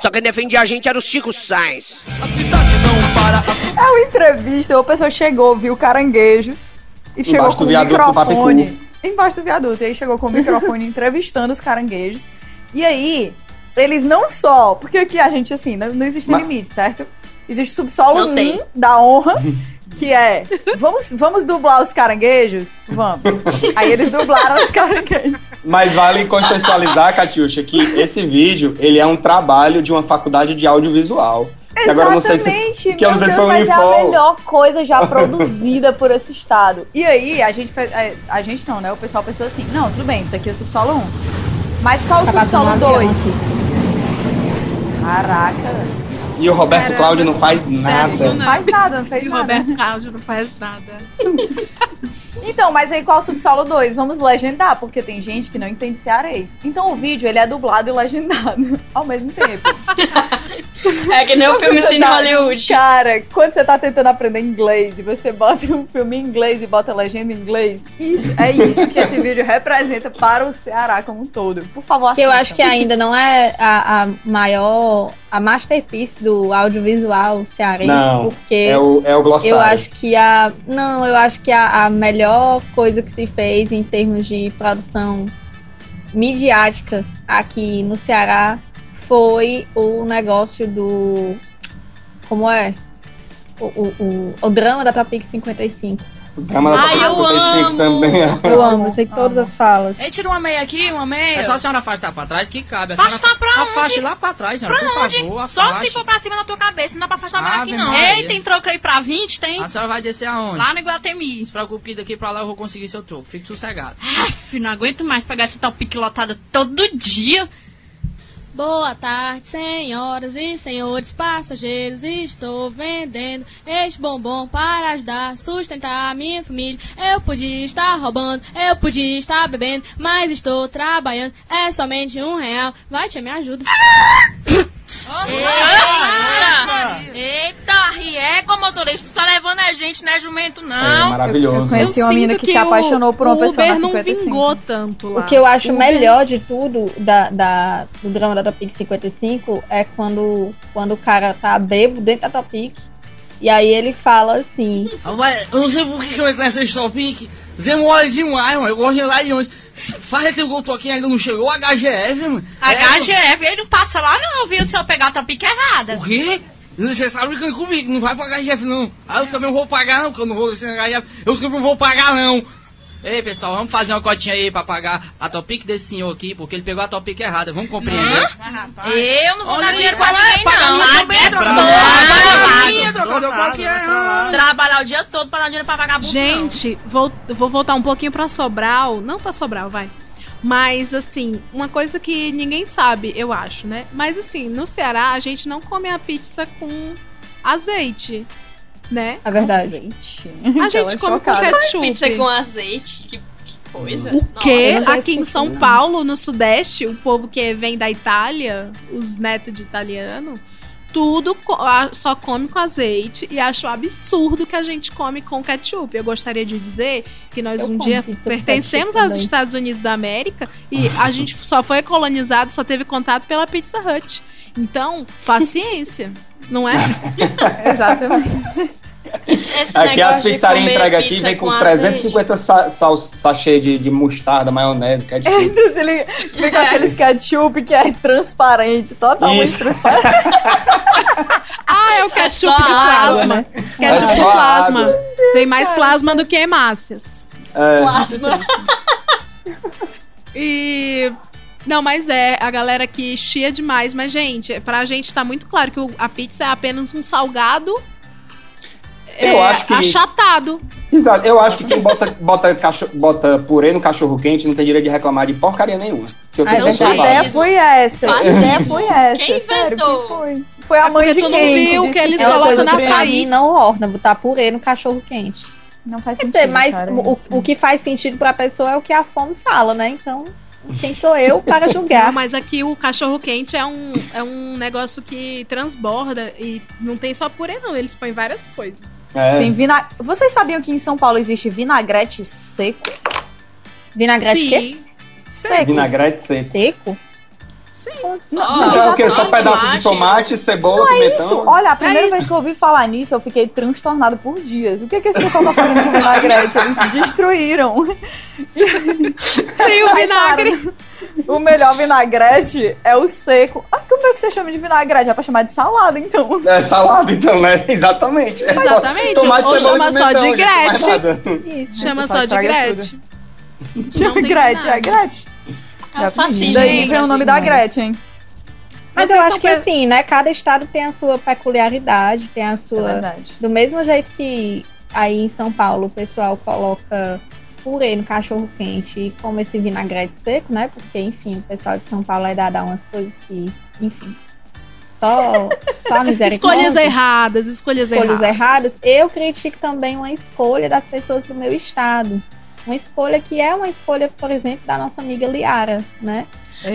Só quem defendia a gente era o Chico Sainz. É uma entrevista, uma pessoa chegou, viu caranguejos e chegou com do o microfone. Embaixo do viaduto. E aí chegou com o microfone entrevistando os caranguejos. E aí, eles não só. Porque aqui a gente, assim, não, não existe Mas- limite, certo? Existe subsolo Não 1 tem. da honra. Que é, vamos, vamos dublar os caranguejos? Vamos. Aí eles dublaram os caranguejos. Mas vale contextualizar, Catiuxa, que esse vídeo, ele é um trabalho de uma faculdade de audiovisual. Que agora não sei se, Exatamente, que meu Deus, foi um mas é a melhor coisa já produzida por esse estado. E aí, a gente, é, a gente não, né? O pessoal pensou assim, não, tudo bem, tá aqui o subsolo 1. Mas qual o Tá subsolo passando um avião 2? Caraca. E o Roberto Caramba. Cláudio não faz é nada. Não faz nada, não fez E o nada. Roberto Cláudio não faz nada. Então, mas aí qual o subsolo 2? Vamos legendar, porque tem gente que não entende cearês. Então o vídeo, ele é dublado e legendado ao mesmo tempo. É que nem o filme Cine tá- Hollywood. Cara, quando você tá tentando aprender inglês e você bota um filme em inglês e bota legenda em inglês, isso, é isso que esse vídeo representa para o Ceará como um todo. Por favor, Que eu acho que ainda não é a, a maior, a masterpiece do audiovisual cearense, Não, porque é o, é o glossário. eu acho que a. Não, eu acho que a, a melhor coisa que se fez em termos de produção midiática aqui no Ceará foi o negócio do. Como é? O, o, o, o drama da Tropic 55. O drama da Ai, eu 55 amo! também. Eu amo, eu sei todas as falas. Ei, tira uma meia aqui, uma meia. É só a senhora afastar pra trás que cabe. A Afastar senhora pra afaste onde? lá pra trás, senhora, Pra por onde? favor. Só afaste. se for pra cima da tua cabeça, não dá pra afastar mais aqui não. Maria. Ei, tem troco aí pra 20? Tem? A senhora vai descer aonde? Lá no Iguatemi. Não se preocupe que daqui pra lá eu vou conseguir seu troco. Fique sossegado. Aff, não aguento mais pegar essa tal pique lotada todo dia. Boa tarde, senhoras e senhores passageiros. Estou vendendo este bombom para ajudar a sustentar a minha família. Eu podia estar roubando, eu podia estar bebendo, mas estou trabalhando. É somente um real. Vai, tia, me ajuda. Eita! Eita, Rieco, motorista, tu tá levando a gente, né, jumento, não? É maravilhoso. Eu conheci uma sinto menina que, que se apaixonou por uma o pessoa Uber na não 55. vingou tanto lá. O que eu acho Uber- melhor de tudo da, da- do drama da Topic 55 é quando, quando o cara tá bebo dentro da Topic e aí ele fala assim. Eu não sei por que que eu entro nessa topic. Demora demais, mano. Eu gosto de ir lá de onde. Faz tempo que eu aqui ainda não chegou HGF, mano. HGF, ele não passa lá não, viu? Se eu pegar a topic errada. O quê? Você tá brincando comigo, não vai pagar HGF não. Ah, eu também não vou pagar não, porque eu não vou descer no HGF. Eu também não vou pagar não. Ei, pessoal, vamos fazer uma cotinha aí pra pagar a topic desse senhor aqui, porque ele pegou a topic errada. Vamos compreender? Eu não vou Olha dar dinheiro pra ninguém paga não. Trabalhar o dia todo pra dar dinheiro pra vagabundo Gente, vou, vou voltar um pouquinho pra Sobral. Não pra Sobral, vai. Mas, assim, uma coisa que ninguém sabe, eu acho, né? Mas, assim, no Ceará, a gente não come a pizza com azeite, né? É verdade. A gente come com ketchup. Pizza com azeite, que, que coisa. O quê? Nossa. Aqui em São Paulo, no Sudeste, o povo que vem da Itália, os netos de italiano, tudo a- só come com azeite e acho absurdo que a gente come com ketchup. Eu gostaria de dizer que nós Eu um dia pertencemos aos também. Estados Unidos da América e a gente só foi colonizado, só teve contato pela Pizza Hut. Então, paciência, não é? Exatamente. Esse Aqui as pizzarias entregam aqui vem com com 350 sa sal, sachê de, de mostarda, maionese, ketchup. Então, se ele vem com aqueles ketchup que é transparente, totalmente Isso. transparente. Ah, é o ketchup só de água, plasma. né? Ketchup É de plasma. água. Tem mais plasma do que hemácias. É. Plasma. E. Não, mas é, a galera aqui chia demais. Mas, gente, pra gente tá muito claro que o- a pizza é apenas um salgado Eu é, acho que- achatado. Exato, eu acho que quem bota, bota, cacho- bota purê no cachorro quente não tem direito de reclamar de porcaria nenhuma. Que eu A tenho ideia certeza. foi essa. A ideia foi essa. Quem sério, inventou? que foi? Foi a É mãe porque de tu não quem viu disse que eles É colocam na que mim não orna, botar purê no cachorro quente. Não faz Quer sentido. dizer, mas cara, o, isso. o que faz sentido pra pessoa é o que a fome fala, né? Então, quem sou eu para Não, julgar? mas aqui o cachorro quente é um, é um negócio que transborda e não tem só purê, não. Eles põem várias coisas. É. Tem vina... Vocês sabiam que em São Paulo existe vinagrete seco? Vinagrete Sim. quê? Seco. Vinagrete seco. Seco? Sim. Só, Então é o quê? Só pedaço de tomate. tomate, cebola, Não é pimentão? isso. Olha, a primeira É vez isso. que eu ouvi falar nisso, eu fiquei transtornado por dias. O que, que esse pessoal tá fazendo com vinagrete? Eles destruíram. Sem o vinagre. O melhor vinagrete é o seco. Ah, como é que você chama de vinagrete? É pra chamar de salada, então. É salada, então, né? Exatamente. É Exatamente. Ou chama só de nada. Isso. Chama só de Gretchen. Chama Gretchen, é vinagre. É fascismo. Daí vem o nome da Gretchen. Mas Vocês eu acho que assim, né? Cada estado tem a sua peculiaridade, tem a é sua. verdade. Do mesmo jeito que aí em São Paulo o pessoal coloca purê no cachorro quente e come esse vinagrete seco, né? Porque, enfim, o pessoal de São Paulo é dado a umas coisas que, enfim. Só, só a miséria Escolhas conta. erradas, escolhas, escolhas erradas. erradas. Eu critico também uma escolha das pessoas do meu estado. Uma escolha que é uma escolha, por exemplo, da nossa amiga Liara, né?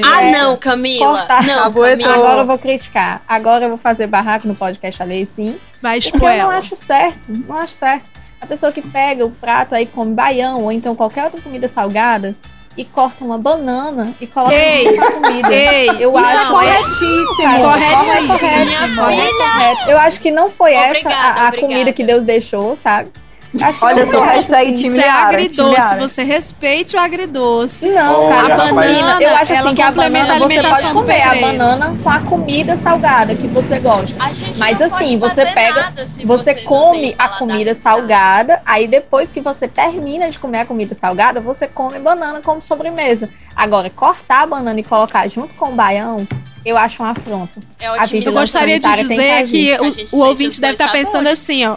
Ah, É, não, Camila. cortar. Não, Camila. Agora eu vou criticar. Agora eu vou fazer barraco no podcast alheio, sim. Vai Porque expor eu não acho certo. Não acho certo. A pessoa que pega o prato aí come baião ou então qualquer outra comida salgada e corta uma banana e coloca Ei, na comida. ei, eu não, acho é corretíssimo. corretíssimo. correto, Minha correto. Eu acho que não foi essa Obrigada, a, a obrigada. comida que Deus deixou, sabe? Acho que Olha, sou foi essa. hashtag time Isso é Liara, time agridoce. Você respeite o agridoce. Não, Olha, cara, a banana, eu acho assim que a banana a você pode comer a banana com a comida salgada que você gosta. A gente Mas assim, você pega, você, come a comida salgada, aí depois que você termina de comer a comida salgada, você come banana como sobremesa. Agora, cortar a banana e colocar junto com o baião, eu acho uma afronta. É Eu gostaria de que dizer que A o, o ouvinte deve estar pensando sabores. assim, ó.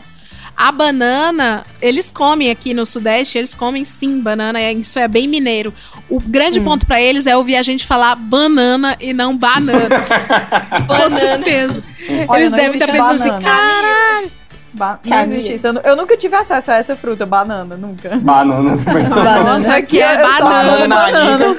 A banana, eles comem aqui no Sudeste, eles comem sim banana, é- isso é bem mineiro. O grande Hum. ponto pra eles é ouvir a gente falar banana e não banana. Com certeza. Olha, eles devem estar pensando assim, banana. caralho. Ba- Não existe isso. Eu, eu nunca tive acesso a essa fruta, banana, nunca. Banana também. Nossa, aqui é banana. Banana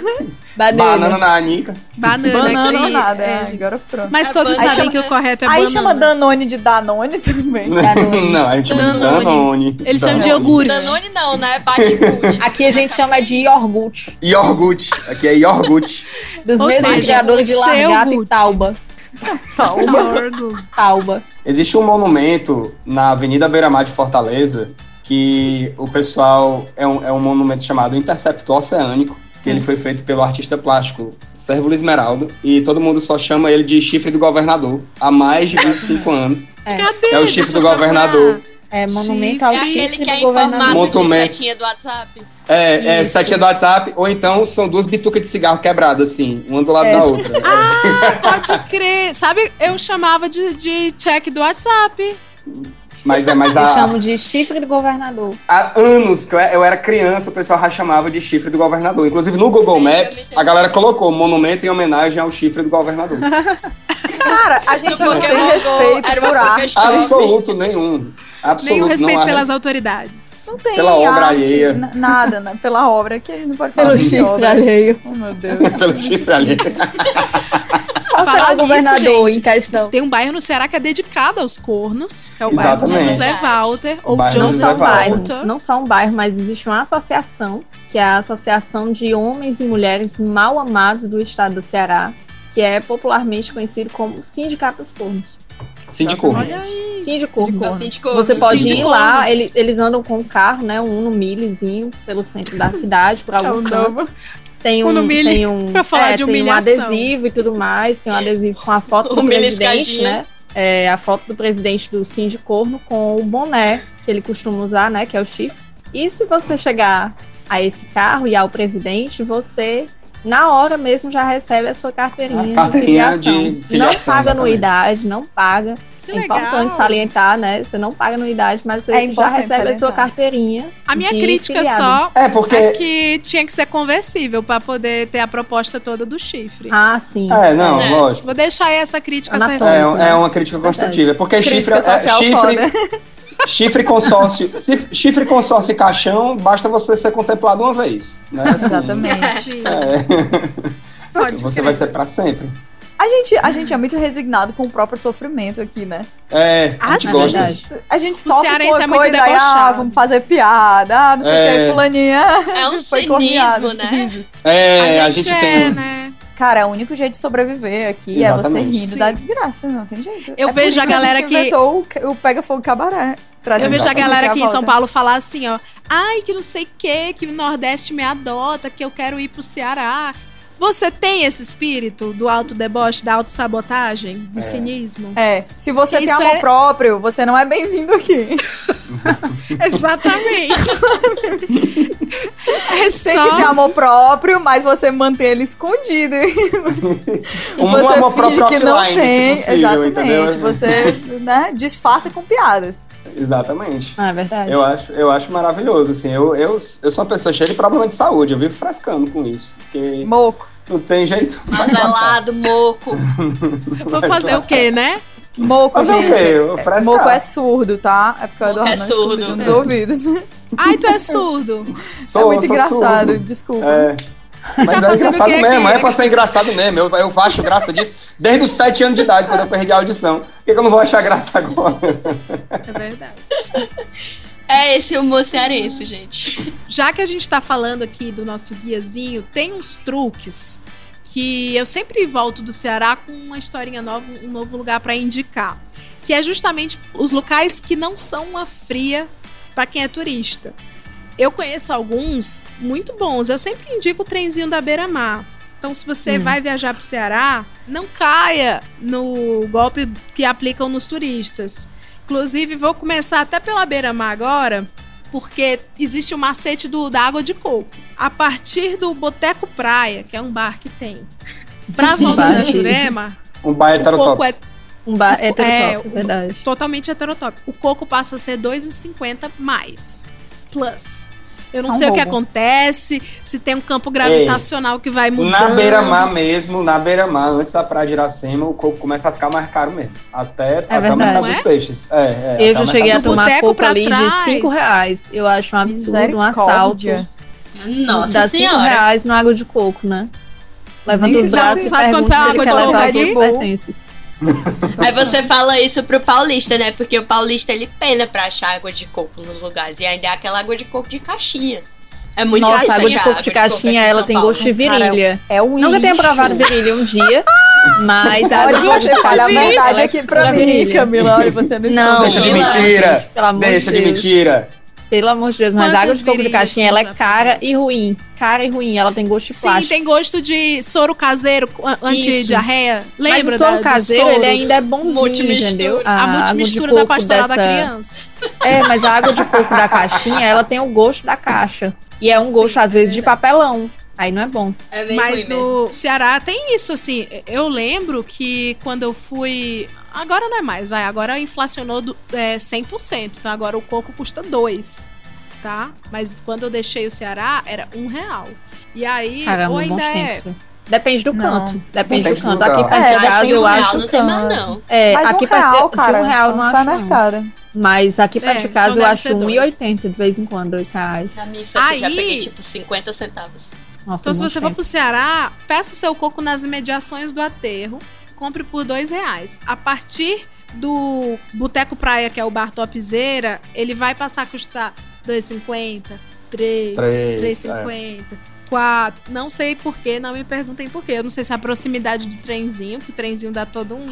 banana. Banana na Anica. Banana, Banana ou nada, é, é, agora pronto. Mas todos Aí sabem chama- que o correto é Aí banana. chama Danone de Danone também. Não, a gente chama de Danone. Eles chamam de Danone. iogurte. Danone não, né? Bate-boot. Aqui a gente chama de iogurte. Iogurte. Aqui é iogurte. Dos Ou mesmos seja, criadores de seu largata e Gucci. tauba. Tauba. Existe um monumento na Avenida Beira-Mar de Fortaleza que o pessoal é um, é um monumento chamado Intercepto Oceânico, que ele foi feito pelo artista plástico Sérvulo Esmeralda, e todo mundo só chama ele de chifre do governador há mais de 25 anos. É. É o chifre do governador. É monumento ao É aquele chifre que é do governador. Monumento. setinha do WhatsApp. É, é setinha do WhatsApp, ou então são duas bitucas de cigarro quebradas, assim, uma do lado É. da outra. Ah, pode crer. Sabe, eu chamava de, de check do WhatsApp. Mas é mais Eu a, chamo de chifre do governador. há anos que eu era criança, o pessoal já chamava de chifre do governador. Inclusive no Google Maps, a galera colocou monumento em homenagem ao chifre do governador. Cara, a gente não tem respeito por arte. questão. Absoluto nenhum. Absoluto Nenhum respeito há pelas autoridades. Não tem Pela obra arte, alheia. nada, né? Pela obra, que a gente não pode falar Pelo de chifre obra. alheio. Oh, meu Deus. pelo chifre será Falar o governador nisso, em questão? Tem um bairro no Ceará que é dedicado aos cornos, que é o Exatamente. bairro do José Walter, ou bairro Não José só um Walter. bairro, Walter. não só um bairro, mas existe uma associação, que é a Associação de Homens e Mulheres Mal Amados do Estado do Ceará, que é popularmente conhecido como Sindicato dos Cornos. Sindicorno. É o síndico. Você pode ir lá, ele- eles andam com um carro, né, um Uno Milizinho pelo centro da cidade, por alguns É o cantos. Tem um, Mille, tem um, pra falar de tem um humilhação. adesivo e tudo mais, tem um adesivo com a foto do presidente, né? É, a foto do presidente do Sindicorno com o boné que ele costuma usar, né? Que é o chifre. E se você chegar a esse carro e ao presidente, você na hora mesmo já recebe a sua carteirinha, A carteirinha de, filiação. de filiação, Não paga exatamente. anuidade, não paga. Que é legal. importante salientar, né? Você não paga anuidade, mas você É já recebe a sua salientar. carteirinha. A minha de crítica filiado. só É, porque. é que tinha que ser conversível pra poder ter a proposta toda do chifre. Ah, sim. É, não, É. lógico. Vou deixar aí essa crítica servindo. Paula. É, é uma crítica construtiva. Porque chifre, Crítica é, social chifre, chifre, consórcio, chifre, consórcio e caixão, basta você ser contemplado uma vez. Né? Assim, Exatamente. É. pode Você crer. vai ser pra sempre. A gente, a gente é muito resignado com o próprio sofrimento aqui, né? É, a Ah, gente gosta. A gente O sofre cearense com a é muito coisa, aí, ah, vamos fazer piada, ah, não sei o É. que, fulaninha. É um foi cinismo, né? risos. É, a gente, é, tem. né? Cara, o único jeito de sobreviver aqui é você Exatamente. rindo Sim. da desgraça, não tem jeito. Eu É vejo a galera gente que- inventou o, o Pega Fogo Cabaré. Eu vejo a galera aqui em São Paulo. Paulo falar assim, ó. Ai, que não sei o que, que o Nordeste me adota, que eu quero ir pro Ceará. Você tem esse espírito do autodeboche, da autossabotagem, do cinismo? É, se você Isso tem amor é- próprio, você não é bem-vindo aqui. Exatamente. é Tem que ter só. amor próprio, mas você mantém ele escondido. Um você amor próprio que não offline, tem. possível, entendeu? Exatamente. Você né, disfarça com piadas. Exatamente. Ah, é verdade. Eu acho, eu acho maravilhoso, assim. Eu, eu, eu sou uma pessoa cheia de problema de saúde, eu vivo frescando com isso. Porque Moco. Não tem jeito. Azelado, moco. Vou fazer o quê, né? Moco, Fazer o gente. quê? Eu frescar. Moco é surdo, tá? É porque o Eduardo é não escuta surdo. nos ouvidos. Ai, tu é surdo. Sou, é muito sou engraçado, surdo. desculpa. É. Mas Tá é engraçado o quê mesmo, aqui? é pra ser engraçado mesmo. Eu, eu acho graça disso desde os 7 anos de idade, quando eu perdi a audição. Por que, que eu não vou achar graça agora? É verdade. É esse o humor cearense, gente. Já que a gente tá falando aqui do nosso guiazinho, tem uns truques que eu sempre volto do Ceará com uma historinha nova, um novo lugar pra indicar. Que é justamente os locais que não são uma fria pra quem é turista. Eu conheço alguns muito bons. Eu sempre indico o trenzinho da Beira-Mar. Então, se você vai viajar pro Ceará, não caia no golpe que aplicam nos turistas. Inclusive, vou começar até pela Beira-Mar agora, porque existe o macete do, da água de coco. A partir do Boteco Praia, que é um bar que tem, pra volta da Bar. Jurema, Um bairro o coco heterotop. é Um bar É, heterotop, o- verdade. totalmente heterotópico. O coco passa a ser 2,50 mais. Plus. Eu não um sei o que acontece, se tem um campo gravitacional que vai mudando. Na beira-mar mesmo, na beira-mar, antes da praia de Iracema, o coco começa a ficar mais caro mesmo. Até, até o verdade. mercado dos é? peixes. É, é, até Eu o já cheguei a tomar coco pra ali trás. de 5 reais. Eu acho um absurdo, um assalto. Nossa Dá 5 senhora. reais no água de coco, né? Levanta os braços e sabe quanto é água de coco os seus aí? você fala isso pro paulista, né? Porque o paulista ele pena pra achar água de coco nos lugares. E ainda é aquela água de coco de caixinha. É muito Nossa, difícil água de coco de caixinha, ela tem Paulo. gosto de virilha. é um Nunca tenho provado virilha um dia, mas a Olha, água de coco você fala a verdade é aqui pra mim, virilha. Camila. Olha, você não Não, Deixa de Camila, mentira. pelo amor Deixa de Deus. mentira. Pelo amor de Deus, mas a Quantas água de coco de caixinha, ela é cara e ruim. Cara e ruim, ela tem gosto de Sim, plástico. tem gosto de soro caseiro an- anti-diarreia. Lembra Mas o soro da- do caseiro, soro? ele ainda é bonzinho, entendeu? A de multimistura da pastoral da dessa- criança. É, mas a água de coco da caixinha, ela tem o gosto da caixa. E é um gosto, às vezes, de papelão. Aí não é bom. Mas no Ceará tem isso, assim. Eu lembro que quando eu fui. Agora não é mais, vai. Agora inflacionou do, é, 100%. Então agora o coco custa 2, tá? Mas quando eu deixei o Ceará, era um real. E aí, Caramba, ou ainda é. Depende do Não. canto. Depende, Depende do canto. do Aqui perto É, de casa, eu do acho. não tem mais, não. É, Mas aqui um real, perto de cara, um real não acho. não. Mas aqui perto É, de casa eu acho ser dois. 1,80 de vez em quando, dois reais. Na minha infância eu já Aí- peguei tipo 50 centavos. Nossa, Então, se você for tempos. pro Ceará, peça o seu coco nas imediações do aterro, compre por dois reais. A partir do Boteco Praia, que é o bar topzera, ele vai passar a custar 2,50, 3, Três, 3,50, 4. Não sei porquê, não me perguntem porquê. Eu não sei se é a proximidade do trenzinho, que o trenzinho dá todo um.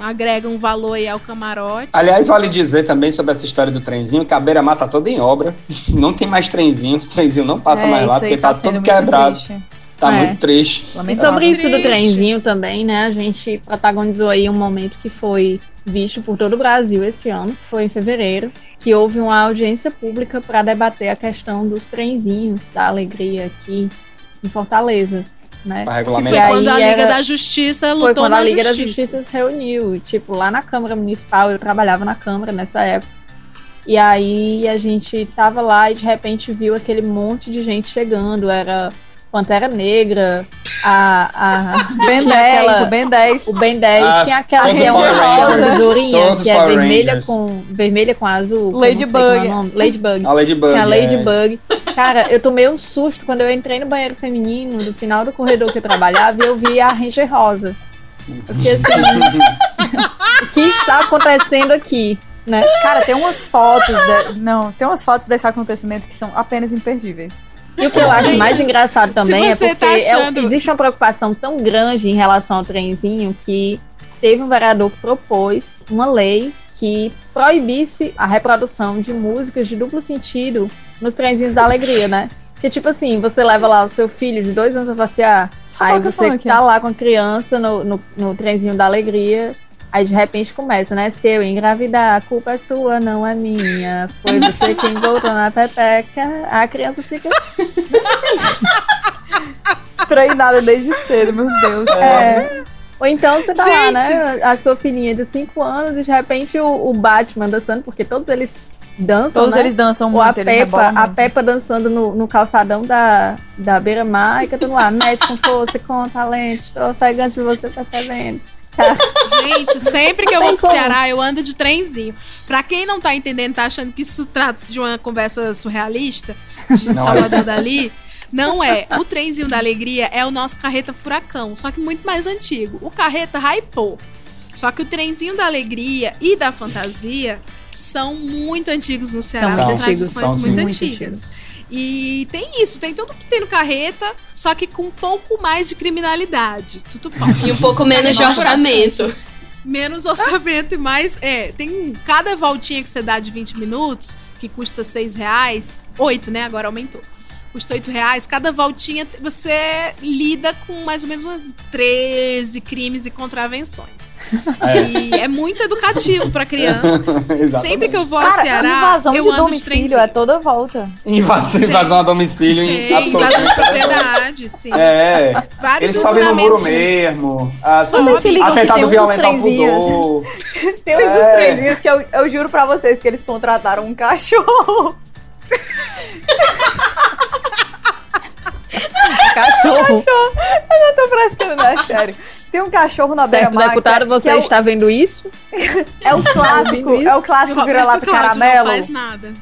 agrega um valor aí ao camarote. Aliás, vale dizer também sobre essa história do trenzinho que a beira-mar tá toda em obra. Não tem mais trenzinho. O trenzinho não passa É, mais lá porque tá tá, muito quebrado. triste. Tá É. muito triste. E sobre isso do trenzinho também, né? A gente protagonizou aí um momento que foi visto por todo o Brasil esse ano, que foi em fevereiro, que houve uma audiência pública para debater a questão dos trenzinhos da alegria aqui em Fortaleza, né? Pra Que regulamentar. foi quando a Liga era- da Justiça Foi lutou quando na a Liga Justiça. da Justiça se reuniu, tipo, lá na Câmara Municipal, eu trabalhava na Câmara nessa época. E aí a gente tava lá e de repente viu aquele monte de gente chegando, era Pantera Negra, a, a Ben tinha 10, aquela- o Ben 10. o Ben 10, As- tinha aquela que é uma rosa, Todos que é vermelha Rangers. com vermelha com azul. Ladybug. é. Ladybug. A Ladybug. Tinha a é. Ladybug. Cara, eu tomei um susto quando eu entrei no banheiro feminino, no final do corredor que eu trabalhava, e eu vi a Ranger Rosa. Eu fiquei assim, o que está acontecendo aqui? Né? Cara, tem umas fotos. de- Não, tem umas fotos desse acontecimento que são apenas imperdíveis. E o que eu acho Gente, mais engraçado também é você porque tá é- achando- existe uma preocupação tão grande em relação ao trenzinho que teve um vereador que propôs uma lei que proibisse a reprodução de músicas de duplo sentido nos trenzinhos da alegria, né? Que tipo assim, você leva lá o seu filho de dois anos a passear, aí você tá lá com a criança no, no, no trenzinho da alegria, aí de repente começa, né? Se eu engravidar, a culpa é sua, não é minha. Foi você quem voltou na pepeca. A criança fica Treinada desde cedo, meu Deus. É. Ou então você tá lá, Gente. né? A sua filhinha de 5 anos e de repente o, o Batman dançando, porque todos eles dançam. Todos né? eles dançam Ou a muito, eles Peppa, a muito. Peppa dançando no, no calçadão da, da beira-mar e cantando lá, mexe com força, com talento, estou ofegante de você percebendo. Gente, sempre que eu vou pro. Ceará, eu ando de trenzinho. Pra quem não tá entendendo, tá achando que isso trata-se de uma conversa surrealista, de Não Salvador é. Dali, não é. O trenzinho da alegria é o nosso carreta furacão, só que muito mais antigo. O carreta hypou. Só que o trenzinho da alegria e da fantasia são muito antigos no Ceará, São são, antigos, tradições são muito, muito antigas. E tem isso, tem tudo que tem no carreta, só que com um pouco mais de criminalidade. Tudo bom. E um pouco menos de Nossa, orçamento. Menos orçamento e mais. É, tem cada voltinha que você dá de 20 minutos, que custa 6 reais. 8, né? Agora aumentou. Custa 8 reais. Cada voltinha você lida com mais ou menos umas 13 crimes e contravenções. É. E é muito educativo pra criança. Sempre que eu vou ao Cara, Ceará, invasão eu de ando de domicílio trenzinho. é toda volta. Invasão, invasão a domicílio em Tem, invasão de propriedade, sim. É. Vários Eles sobem no muro ensinamentos. mesmo. As, Vocês se ligam que tem um dos trenzinhos. Tem um dos É. trenzinhos que eu, eu juro pra vocês que eles contrataram um cachorro. Cachorro. Eu não tô frescando, não, é sério. Tem um cachorro na Certo, beira-mar. deputado, é- você é o- está vendo isso? É o clássico, é o clássico vira-lata caramelo. Não faz nada.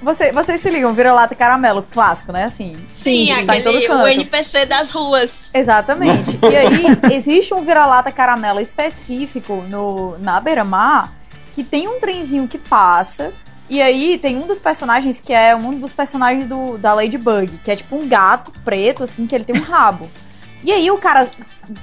Você, vocês se ligam, vira-lata caramelo, clássico, né? Assim. Sim, tá em todo aquele, canto. o NPC das ruas. Exatamente. E aí, existe um vira-lata caramelo específico no, na beira-mar que tem um trenzinho que passa. E aí tem um dos personagens que é um dos personagens do, da Ladybug, que é tipo um gato preto, assim, que ele tem um rabo. E aí o cara,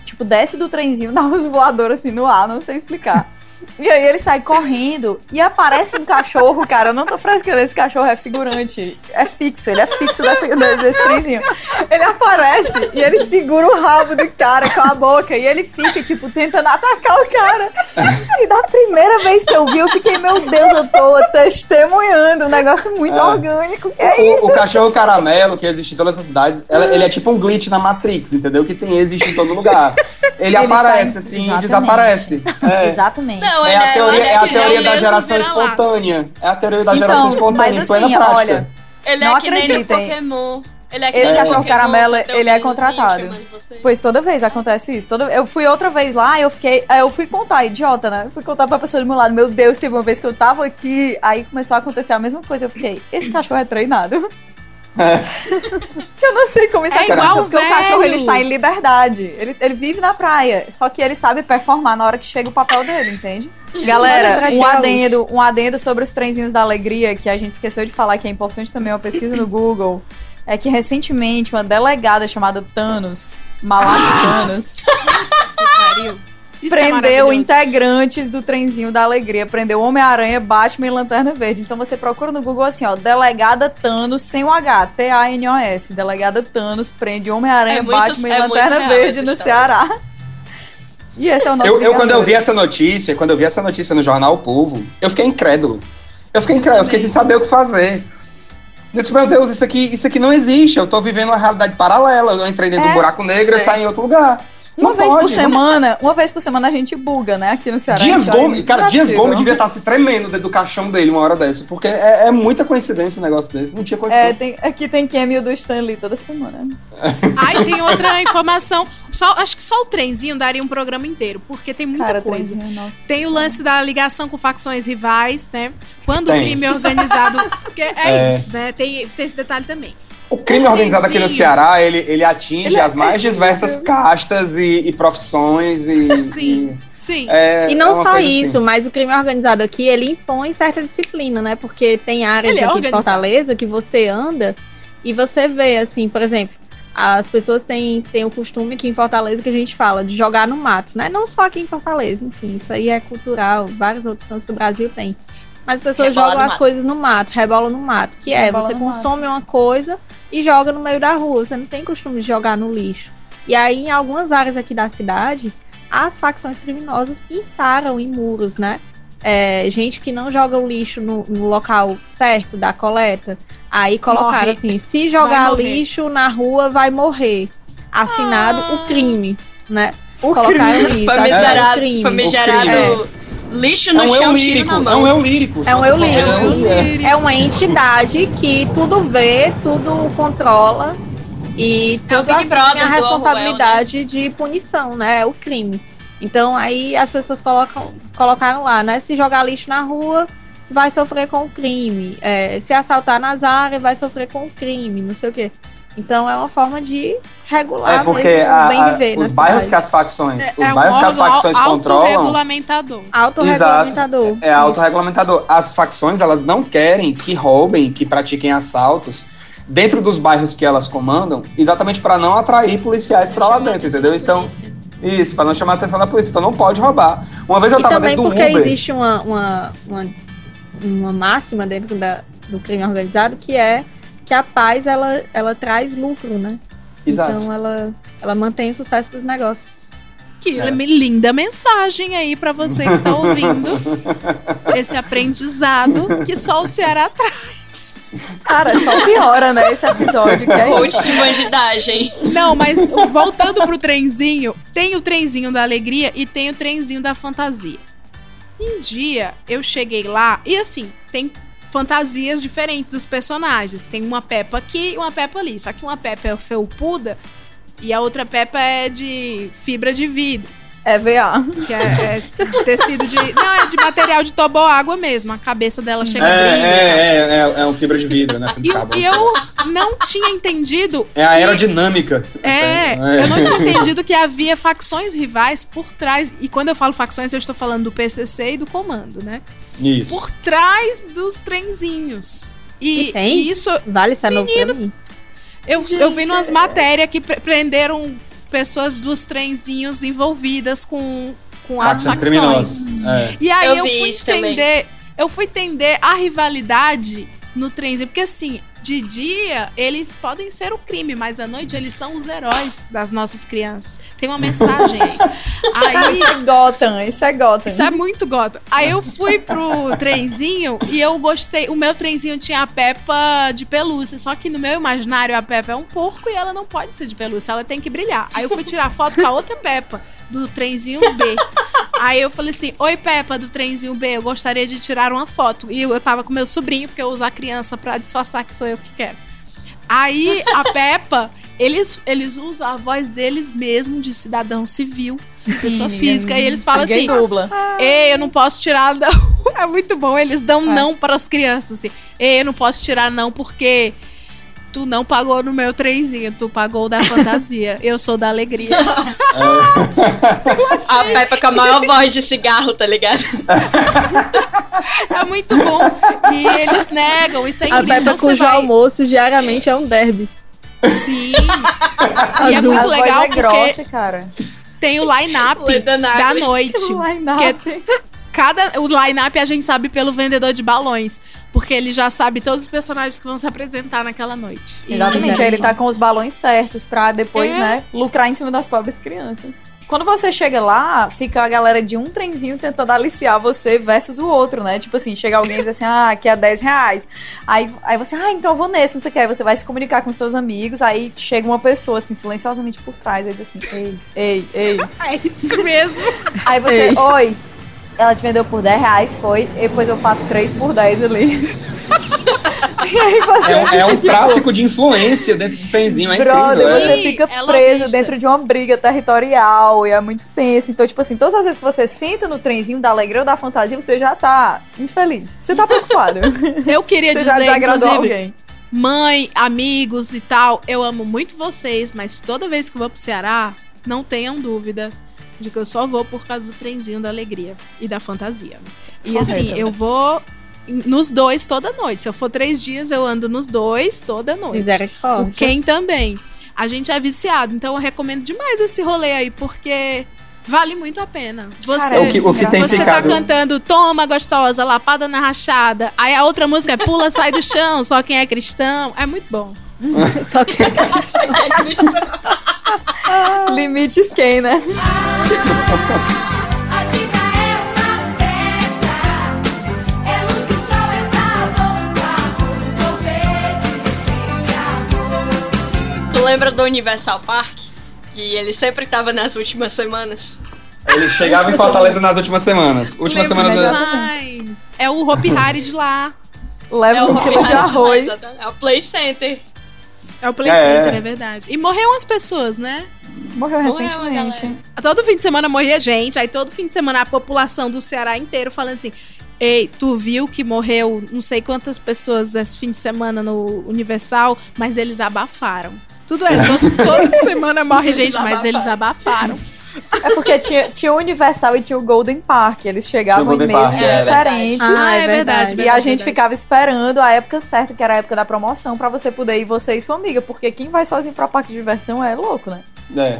tipo, desce do trenzinho, dá uns voadores assim no ar, não sei explicar. E aí ele sai correndo e aparece um cachorro, cara. Eu não tô frescando, esse cachorro é figurante. É fixo, ele é fixo desse, desse trenzinho. Ele aparece e ele segura o rabo do cara com a boca. E ele fica, tipo, tentando atacar o cara. E da primeira vez que eu vi, eu fiquei, meu Deus, eu tô testemunhando. Um negócio muito É. orgânico. Que é O, isso? o cachorro caramelo que existe em todas as cidades, ele é tipo um glitch na Matrix, entendeu? Que tem, existe em todo lugar. Ele, Ele aparece assim Exatamente. desaparece. É. Exatamente. Não, É ele a é- teoria, é a teoria da geração espontânea. É a teoria da Então, geração espontânea, mas assim, prática. olha, Ele Não é que nem. Pokémon. Ele é Esse cachorro caramelo, um ele é contratado. Pois toda vez acontece isso. Toda... Eu fui outra vez lá, eu fiquei. Eu fui contar, idiota, né? Eu fui contar pra pessoa do meu lado. Meu Deus, teve uma vez que eu tava aqui, aí começou a acontecer a mesma coisa. Eu fiquei, esse cachorro é treinado. eu não sei como isso É acontece, igual porque o velho. cachorro ele está em liberdade. Ele, ele vive na praia. Só que ele sabe performar na hora que chega o papel dele, entende? Galera, um adendo, um adendo sobre os trenzinhos da alegria, que a gente esqueceu de falar, que é importante também, uma pesquisa no Google. É que recentemente uma delegada chamada Thanos, Malak Thanos, Isso é prendeu maravilhoso. integrantes do trenzinho da alegria. Prendeu Homem-Aranha, Batman e Lanterna Verde. Então você procura no Google assim, ó, delegada Thanos sem o H, T-A-N-O-S. Delegada Thanos prende Homem-Aranha, É muito- Batman e é Lanterna Verde no. Ceará. E esse é o nosso Eu, eu, quando eu vi essa notícia, quando eu vi essa notícia no jornal O Povo, eu fiquei incrédulo. Eu fiquei incrédulo, eu fiquei sem saber o que fazer. Eu disse, meu Deus, isso aqui, isso aqui não existe. Eu tô vivendo uma realidade paralela. Eu entrei dentro É. do buraco negro e saí em outro lugar. Uma Não vez pode, por não- semana, uma vez por semana a gente buga, né? Aqui no Ceará. Dias Então, Gomes, cara, não é Dias. Gomes devia estar se tremendo dentro do caixão dele uma hora dessa, porque é, é muita coincidência um negócio desse. Não tinha condição. É, tem, aqui tem cameo do Stanley toda semana. Ai, tem outra informação. Só, acho que só o trenzinho daria um programa inteiro, porque tem muita Cara, coisa. Tem o lance da ligação com facções rivais, né? Quando Tem. o crime é organizado. Porque é, É. isso, né? Tem, tem esse detalhe também. O crime organizado aqui no. Ceará, ele, ele atinge Ele é- as mais diversas castas e, e profissões e. Sim, sim. É, e é não uma só isso, assim. mas o crime organizado aqui, ele impõe certa disciplina, né? Porque tem áreas Ele é aqui de organizado. Fortaleza que você anda e você vê, assim, por exemplo, as pessoas têm, têm o costume aqui em Fortaleza que a gente fala de jogar no mato, né? Não só aqui em Fortaleza, enfim, isso aí é cultural, vários outros cantos do Brasil tem. Mas as pessoas Rebola jogam as mato. coisas no mato, rebola no mato, que é, Rebola você consome uma coisa e joga no meio da rua, você não tem costume de jogar no lixo. E aí, em algumas áreas aqui da cidade, as facções criminosas pintaram em muros, né? É, gente que não joga o lixo no, no local certo da coleta. Aí colocaram Morre. assim: se jogar lixo na rua, vai morrer. Assinado Ah. o crime, né? O Colocaram crime. isso. Famigerado, crime. famigerado É. lixo É no um eu chão, tiro lírico, na é mão. um eu lírico. É um eu lírico. é um- é. É uma entidade que tudo vê, tudo controla e É tudo assume Brother a responsabilidade de punição, né? É o crime. Então aí as pessoas colocam, colocaram lá, né? Se jogar lixo na rua, vai sofrer com o crime. É, se assaltar nas áreas, vai sofrer com o crime, não sei o quê. Então é uma forma de regular É porque mesmo a- o bem a- viver os bairros cidade. que as facções, os É um bairros que as facções controlam, autorregulamentador. Autorregulamentador. é autorregulamentador. As facções, elas não querem que roubem, que pratiquem assaltos dentro dos bairros que elas comandam, exatamente para não atrair policiais para lá dentro, entendeu? Então, isso, para não chamar a atenção da polícia. Então não pode roubar. Uma vez eu E tava também dentro do porque Uber. existe uma, uma, uma, uma máxima dentro da, do crime organizado que é que a paz ela, ela traz lucro, né? Exato. Então ela, ela mantém o sucesso dos negócios. Que É. linda mensagem aí pra você que tá ouvindo esse aprendizado que só o Ceará traz. Cara, só piora, né, esse episódio, que é Coach de bandidagem. Não, mas voltando pro trenzinho, tem o trenzinho da alegria e tem o trenzinho da fantasia. Um dia eu cheguei lá e assim, tem fantasias diferentes dos personagens. Tem uma Peppa aqui e uma Peppa ali. Só que uma Peppa é felpuda e a outra Peppa é de fibra de vidro. EVA. Que é, é tecido de. Não, é de material de toboágua mesmo. A cabeça dela chega a É, brilhar. é, é, é, é um fibra de vidro, né? E, Cabo. e eu não tinha entendido. É a que- aerodinâmica. É, eu não tinha entendido que havia facções rivais por trás. E quando eu falo facções, eu estou falando do PCC e do comando, né? Isso. Por trás dos trenzinhos. E, E tem? e isso. Vale, é pra mim. Eu, eu vi umas matérias que pre- prenderam pessoas dos trenzinhos envolvidas com, com as Facções. É. E aí Eu eu, vi fui isso também. entender, eu fui entender a rivalidade no trenzinho, porque assim, de dia eles podem ser o crime, mas à noite eles são os heróis das nossas crianças. Tem uma mensagem aí. Cara, isso é Gotham, isso é Gotham. Isso é muito Gotham. Aí eu fui pro trenzinho e eu gostei. O meu trenzinho tinha a Peppa de pelúcia. Só que no meu imaginário a Peppa é um porco e ela não pode ser de pelúcia. Ela tem que brilhar. Aí eu fui tirar foto com a outra Peppa, do trenzinho B. Aí eu falei assim: Oi, Peppa, do trenzinho B, eu gostaria de tirar uma foto. E eu, eu tava com meu sobrinho, porque eu uso a criança pra disfarçar que sou eu que quero. Aí a Peppa, eles, eles usam a voz deles mesmo de cidadão civil, de pessoa ninguém- física, e eles falam assim: dubla. Ei, eu não posso tirar não. É muito bom, eles dão não para as crianças assim. Ei, eu não posso tirar não porque tu não pagou no meu trenzinho, tu pagou da fantasia. Eu sou da alegria. A Peppa com a maior voz de cigarro, tá ligado? É muito bom. E eles negam, isso é A incrível. Peppa Então cujo vai... almoço diariamente é um derby. Sim. E é muito A voz legal é porque grossa, cara. tem o line-up da noite. O line-up. Cada o line-up a gente sabe pelo vendedor de balões, porque ele já sabe todos os personagens que vão se apresentar naquela noite. E- Exatamente, aí ele tá com os balões certos pra depois, É. né, lucrar em cima das pobres crianças. Quando você chega lá, fica a galera de um trenzinho tentando aliciar você versus o outro, né? Tipo assim, chega alguém e diz assim, ah, aqui é 10 reais. Aí, aí você, ah, então eu vou nesse, não sei o que. Aí você vai se comunicar com seus amigos, aí chega uma pessoa, assim, silenciosamente por trás, aí diz assim, ei, ei, ei. É isso mesmo. Aí você, Ei. oi, ela te vendeu por 10 reais, foi, depois eu faço 3 por 10 ali. e você É, um- é um tipo, tráfico de influência dentro desse trenzinho, é Brother, incrível. é. você fica é preso lobista. dentro de uma briga territorial e é muito tenso. Então, tipo assim, todas as vezes que você senta no trenzinho da alegria ou da fantasia, você já tá infeliz. Você tá preocupado. Eu queria você já dizer, desagradou inclusive, alguém. mãe, amigos e tal, eu amo muito vocês, mas toda vez que eu vou pro Ceará, não tenham dúvida de que eu só vou por causa do trenzinho da alegria e da fantasia. E assim, eu vou nos dois toda noite. Se eu for três dias, eu ando nos dois toda noite. O. Ken também. A gente é viciado, então eu recomendo demais esse rolê aí, porque vale muito a pena. Você, Cara, O que, o que tem você ficado... tá cantando Toma Gostosa, Lapada na Rachada. Aí a outra música é Pula, Sai do Chão, Só Quem é Cristão. É muito bom. Só que Limites quem, né? Tu lembra do Universal Park? Que ele sempre tava nas últimas semanas. Ele chegava em Fortaleza nas últimas semanas. Últimas semanas... demais. É o Hopi Hari de lá. Leva um Hopi quilo de lá, arroz. É o Play Center. É o Play É. Center, é verdade. E morreu umas pessoas, né? Morreu Morreu recentemente. Todo fim de semana morria gente. Aí todo fim de semana a população do Ceará inteiro falando assim: Ei, tu viu que morreu não sei quantas pessoas esse fim de semana no Universal, mas eles abafaram. Tudo é, todo, toda semana morre gente, mas eles abafaram. É porque tinha, tinha o Universal e tinha o Golden Park. Eles chegavam em meses Park, é. diferentes. Ah, é verdade. E a gente ficava esperando a época certa, que era a época da promoção, pra você poder ir você e sua amiga. Porque quem vai sozinho pra parque de diversão é louco, né? É.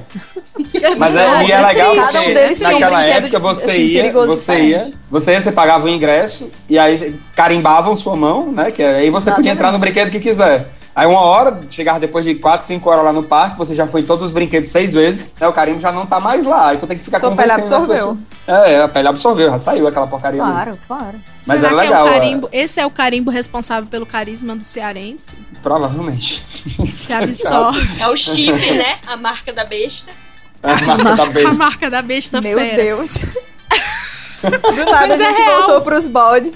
Mas é, e é É legal triste. Cada um deles tinha um naquela época você assim, ia, você ia, você ia, você pagava o ingresso e aí carimbavam sua mão, né? Que aí você podia entrar no brinquedo que quiser. Aí uma hora, chegava depois de 4, 5 horas lá no parque, você já foi em todos os brinquedos seis vezes, né? O carimbo já não tá mais lá. Tu tem que ficar Sua pele absorveu. É, a pele absorveu, já saiu aquela porcaria ali. Claro, claro. Mas Será era que legal, é o é. carimbo? Esse é o carimbo responsável pelo carisma do cearense? Provavelmente. Que absorve. É o chip, né? A marca da besta. É a marca da A besta. marca da besta Meu fera. Deus. Do nada Mas a é gente real. voltou pros baldes.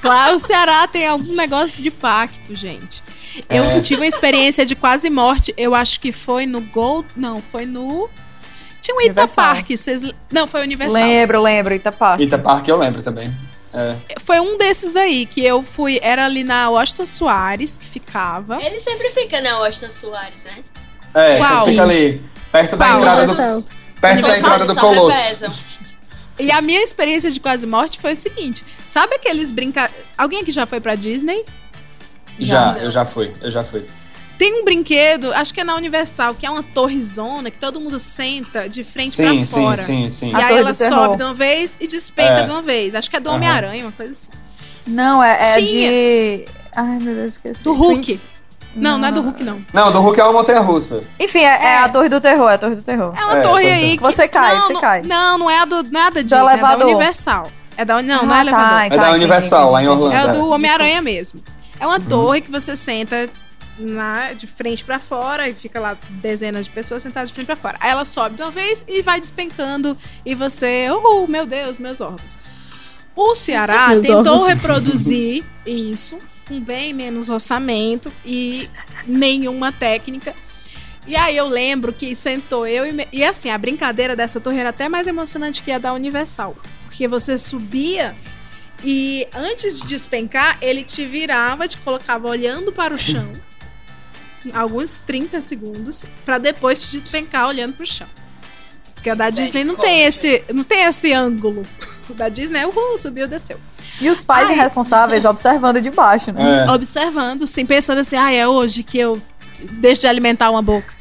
Claro, o Ceará tem algum negócio de pacto, gente. Eu É. tive uma experiência de quase morte. Eu acho que foi no Gol. Não, foi no. Tinha um. Itapark, vocês... Não, foi Universal. Lembro, lembro, Itapark. Ita Park eu lembro também. É. Foi um desses aí que eu fui. Era ali na Washington Soares que ficava. Ele sempre fica na Washington Soares, né? É, Qual? fica ali, perto da Qual? entrada do. Universal. Perto da Universal, entrada do Colosso. revezam. E a minha experiência de quase morte foi o seguinte: sabe aqueles brinca... Alguém aqui já foi pra Disney? Já, eu já fui, eu já fui. Tem um brinquedo, acho que é na Universal, que é uma torrezona que todo mundo senta de frente Sim, pra sim, fora. sim, sim. E A aí ela sobe de uma vez e despenca É. de uma vez. Acho que é do. Homem-Aranha, uma coisa assim. Não, é, é de. Ai, meu Deus, esqueci. Do Hulk. Não, não é do Hulk, não. Não, do Hulk é uma montanha russa. Enfim, é, é a Torre do Terror, é a Torre do Terror. É uma É, torre é. aí que. Você cai, não, você não, cai. Não, não é a do nada disso, é da elevador. Universal. É da, não, não é Ah, elevador. tá, É da Universal, lá em Orlando. É é. do Homem-Aranha mesmo. É uma torre que você senta na- de frente pra fora e fica lá dezenas de pessoas sentadas de frente pra fora. Aí ela sobe de uma vez e vai despencando e você, oh, meu Deus, meus órgãos. O Ceará Meus tentou órgãos. reproduzir isso com bem menos orçamento e nenhuma técnica. E aí eu lembro que sentou eu e, me- e assim, a brincadeira dessa torre era até mais emocionante que a da Universal, porque você subia e antes de despencar, ele te virava, te colocava olhando para o chão, alguns 30 segundos, pra depois te despencar olhando pro chão. Porque a da Disney não tem esse, não tem esse ângulo. O da Disney é uhul, subiu, desceu. E os pais Ai. irresponsáveis observando de baixo, né? É. Observando, sim, pensando assim, ah, é hoje que eu deixo de alimentar uma boca.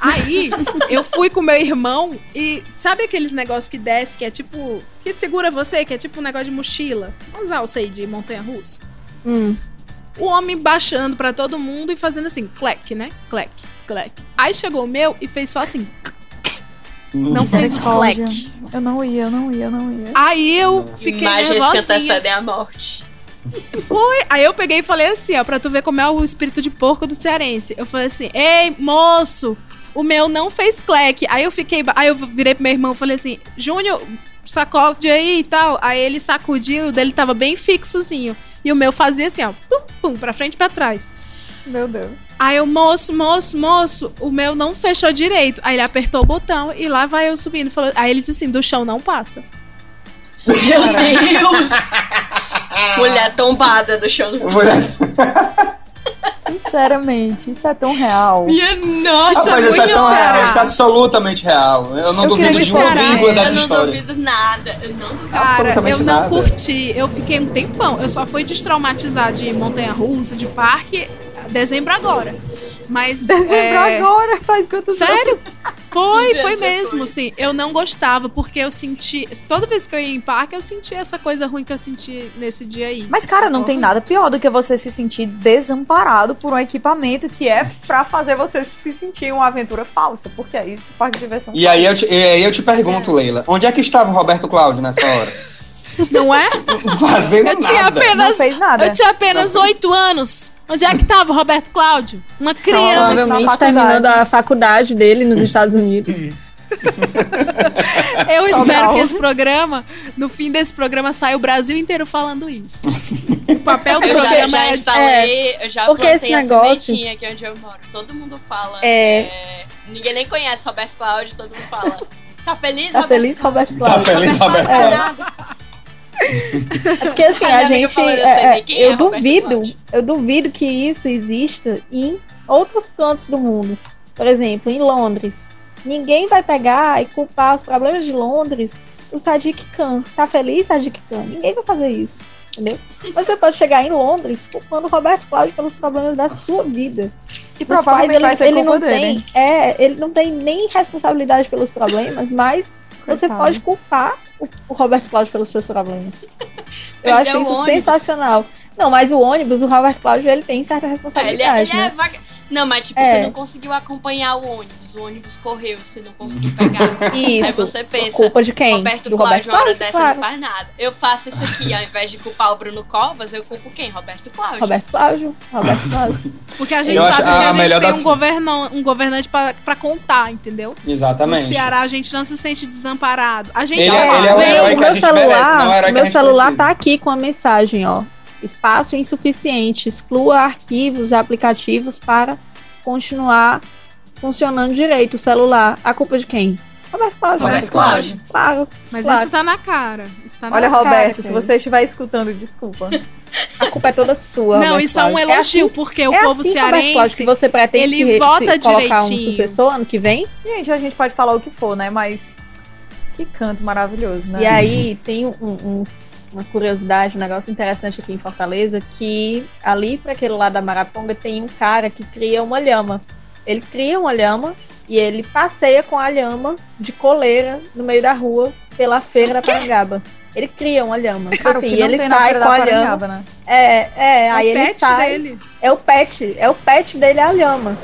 Aí, eu fui com meu irmão e sabe aqueles negócios que desce, que é tipo. que segura você, que é tipo um negócio de mochila? Umas alças aí de montanha russa. Hum. O homem baixando pra todo mundo e fazendo assim, clec, né? Clec, clec. Aí chegou o meu e fez só assim. Não fez o clec. Eu não ia, eu não ia, eu não ia. Aí eu fiquei Imagens que nervosinha. antecedem a morte. Foi. Aí eu peguei e falei assim, ó, pra tu ver como é o espírito de porco do cearense. Eu falei assim, ei, moço, o meu não fez cleque. Aí eu fiquei. Aí eu virei pro meu irmão e falei assim, Júnior, sacode aí e tal. Aí ele sacudiu, o dele tava bem fixozinho. E o meu fazia assim, ó, pum, pum, pra frente e pra trás. Meu Deus. Aí eu, moço, moço, moço, o meu não fechou direito. Aí ele apertou o botão e lá vai eu subindo. Falou, aí ele disse assim, do chão não passa. Meu Deus! Mulher tombada do chão. Mulher- Sinceramente, isso é tão real. Minha nossa, Isso é Rapaz, isso é tão real, isso é absolutamente real. Eu não Eu duvido de uma vírgula dessa Eu não história. duvido nada. Eu não duvido. Cara, eu não nada. curti. Eu fiquei um tempão. Eu só fui destraumatizar de montanha-russa, de parque, dezembro agora. Mas. Dezembro é, agora, faz quantos Sério? Foi, Dezembro foi mesmo, foi. assim. Eu não gostava, porque eu senti. Toda vez que eu ia em parque, eu sentia essa coisa ruim que eu senti nesse dia aí. Mas, cara, não tem nada pior do que você se sentir desamparado por um equipamento que é pra fazer você se sentir uma aventura falsa. Porque é isso que o parque de diversão E aí, eu te, e aí eu te pergunto, Leila, onde é que estava o Roberto Cláudio nessa hora? Não é? Fazendo Eu tinha nada. apenas. Não fez nada. Eu tinha apenas oito anos. Onde é que tava o Roberto Cláudio? Uma criança. Provavelmente terminando a faculdade dele nos Estados Unidos. Eu espero Sobral. que esse programa, no fim desse programa, saia o Brasil inteiro falando isso. O papel do Eu já, programa já é. instalei, eu já porque plantei esse a negócio- sementinha aqui onde eu moro. Todo mundo fala. É. é, Ninguém nem conhece Roberto Cláudio, todo mundo fala. Tá feliz, Tá Roberto? feliz, Roberto Tá Cláudio? feliz, Roberto Cláudio? É Porque assim, a gente. é, é, é eu duvido, eu duvido que isso exista em outros cantos do mundo. Por exemplo, em Londres. Ninguém vai pegar e culpar os problemas de Londres o Sadiq Khan. Tá feliz, Sadiq Khan? Ninguém vai fazer isso. Entendeu? Você pode chegar em Londres culpando o Roberto Cláudio pelos problemas da sua vida. E provavelmente pais, vai ser culpa não dele. tem, é, ele não tem nem responsabilidade pelos problemas, mas você pode culpar o, Roberto Cláudio pelos seus problemas. Eu Perdeu acho isso ônibus. sensacional. Não, mas o ônibus, o Roberto Cláudio, ele tem certa É, ele, é, responsabilidade, ele é né? vaga... Não, mas tipo, É. você não conseguiu acompanhar o ônibus. O ônibus correu, você não conseguiu pegar. Aí Isso. você pensa, Culpa de quem? Roberto Do Cláudio, Roberto uma hora Cláudio, dessa claro. não faz nada. Eu faço isso aqui, ao invés de culpar o Bruno Covas, eu culpo quem? Roberto Cláudio. Roberto Cláudio. Roberto Cláudio. Porque a gente Eu sabe que a, a gente tem das- um, governo, um governante pra, pra contar, entendeu? Exatamente. No Ceará a gente não se sente desamparado. A gente Ele é- ele é o o meu merece, é o celular, herói que meu celular precisa. tá aqui com a mensagem, ó. Espaço insuficiente. Exclua arquivos e aplicativos para continuar funcionando direito o celular. A culpa de quem? Roberto Cláudio. Roberto Cláudio. Claro. Mas claro. isso tá na cara. Isso tá na Olha, cara, Roberto, se querido. você estiver escutando, desculpa. A culpa é toda sua. Não, Roberto isso é um Cláudio. elogio, assim- porque o é povo assim, Roberto Cláudio, cearense, que você pretende ele se- vota se colocar um sucessor ano que vem? Gente, a gente pode falar o que for, né? Mas que canto maravilhoso, né? E aí tem um- um- uma curiosidade, um negócio interessante aqui em Fortaleza, que ali para aquele lado da Maraponga tem um cara que cria uma lhama. Ele cria uma lhama e ele passeia com a lhama de coleira no meio da rua pela feira da Parangaba. Ele cria uma lhama. Tipo Cara, o assim, ele sai com da a lhama. Né? É, é, É o aí ele pet sai. dele. É o pet, é o pet dele a lhama.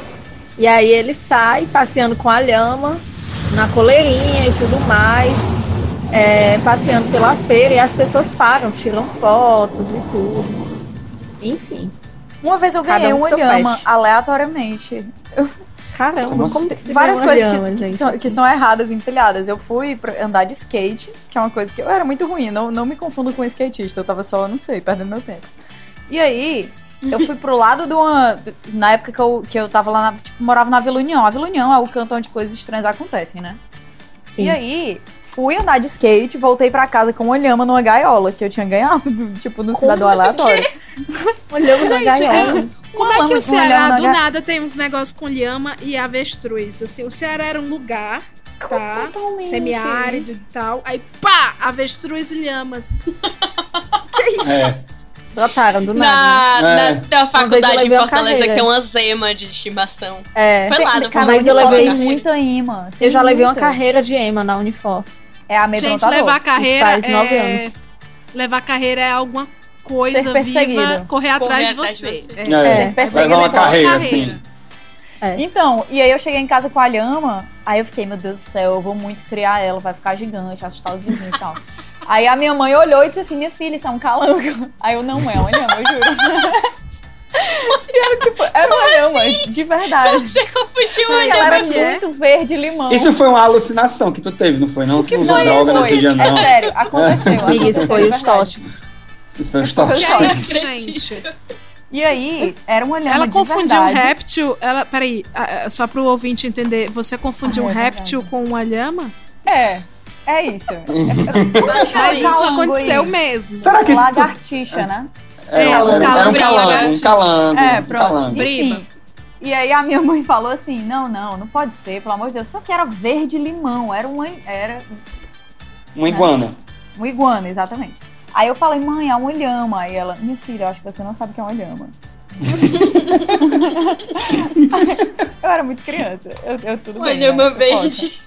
E aí ele sai passeando com a lhama na coleirinha e tudo mais, é, passeando pela feira e as pessoas param, tiram fotos e tudo. Enfim. Uma vez eu ganhei um com uma seu lhama pet. aleatoriamente. Eu- Caramba, Como que se várias coisas lhama, que, gente, são, assim? que são erradas, empilhadas. Eu fui andar de skate, que é uma coisa que eu era muito ruim, não, não me confundo com skatista, eu tava só, não sei, perdendo meu tempo. E aí, eu fui pro lado de uma. Na época que eu, que eu tava lá, na, tipo, morava na Vila União. A Vila União é o canto onde coisas estranhas acontecem, né? Sim. E aí, fui andar de skate, voltei pra casa com uma lhama numa gaiola que eu tinha ganhado, do- tipo, no cidadão aleatório. Olhamos na Gente, gaiola. é- como Uma é que o Ceará na do nada tem uns negócios com lhama e avestruz? Assim, o Ceará era um lugar, tá? Semiárido e tal. Aí, pá! Avestruz e lhamas. que isso? É. Brotaram do Na, nada. É. na, tem uma Uma faculdade uma Fortaleza que tem uma zema de estimação. É. Foi lá, não foi Uma lá vez que eu levei carreira. muita imã. Eu já levei uma carreira de EMA na Unifor. É Gente, amedrontador. levar carreira Isso faz nove é... anos. Levar carreira é alguma coisa Ser viva perseguido. correr atrás de atrás de você. você. É. É, Ser perseguido dar uma a carreira, carreira. assim. Então, e aí eu cheguei em casa com a lhama, aí eu fiquei, meu Deus do céu, eu vou muito criar ela, vai ficar gigante, assustar os vizinhos e tal. Aí a minha mãe olhou e disse assim, minha filha, isso é um calango. Aí eu, não é uma lhama, eu juro. E era tipo, era uma lhama, de verdade. Como você confundiu Porque a ela era é? muito verde limão. Isso foi uma alucinação que tu teve, não foi? Não? o que tu foi droga isso? nesse dia, É não. sério, aconteceu. Amiga, isso foi de os tóxicos. Isso foi um é isso, acredito. gente? E aí, era uma lhama Ela de confundiu um réptil. Ela, peraí, só pro ouvinte entender, você confundiu Ah, um é réptil com uma lhama? É, é isso. Mas isso calango aconteceu aí. mesmo. Será que tu- Lagartixa, né? É, era, um era um calango. um calango. É, um pronto. calango. Enfim. E aí a minha mãe falou assim: não, não, não pode ser, pelo amor de Deus. Só que era verde limão, era uma, era Uma iguana. uma iguana, exatamente. Aí eu falei, mãe, é uma lhama. Aí ela, minha filha, eu acho que você não sabe o que é uma lhama. eu era muito criança. Eu, eu tudo Uma bem. lhama né? Verde.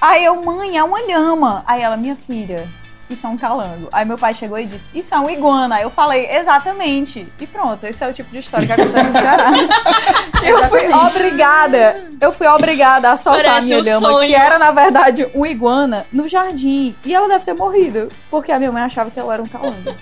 Aí eu, mãe, é uma lhama. Aí ela, minha filha, isso é um calango. Aí meu pai chegou e disse, isso é uma iguana. Aí eu falei, exatamente. E pronto, esse é o tipo de história que acontece no Ceará. eu fui obrigada, eu fui obrigada a soltar a minha um lhama, sonho. que era, na verdade, uma iguana, no jardim. E ela deve ter morrido, porque a minha mãe achava que ela era um calango.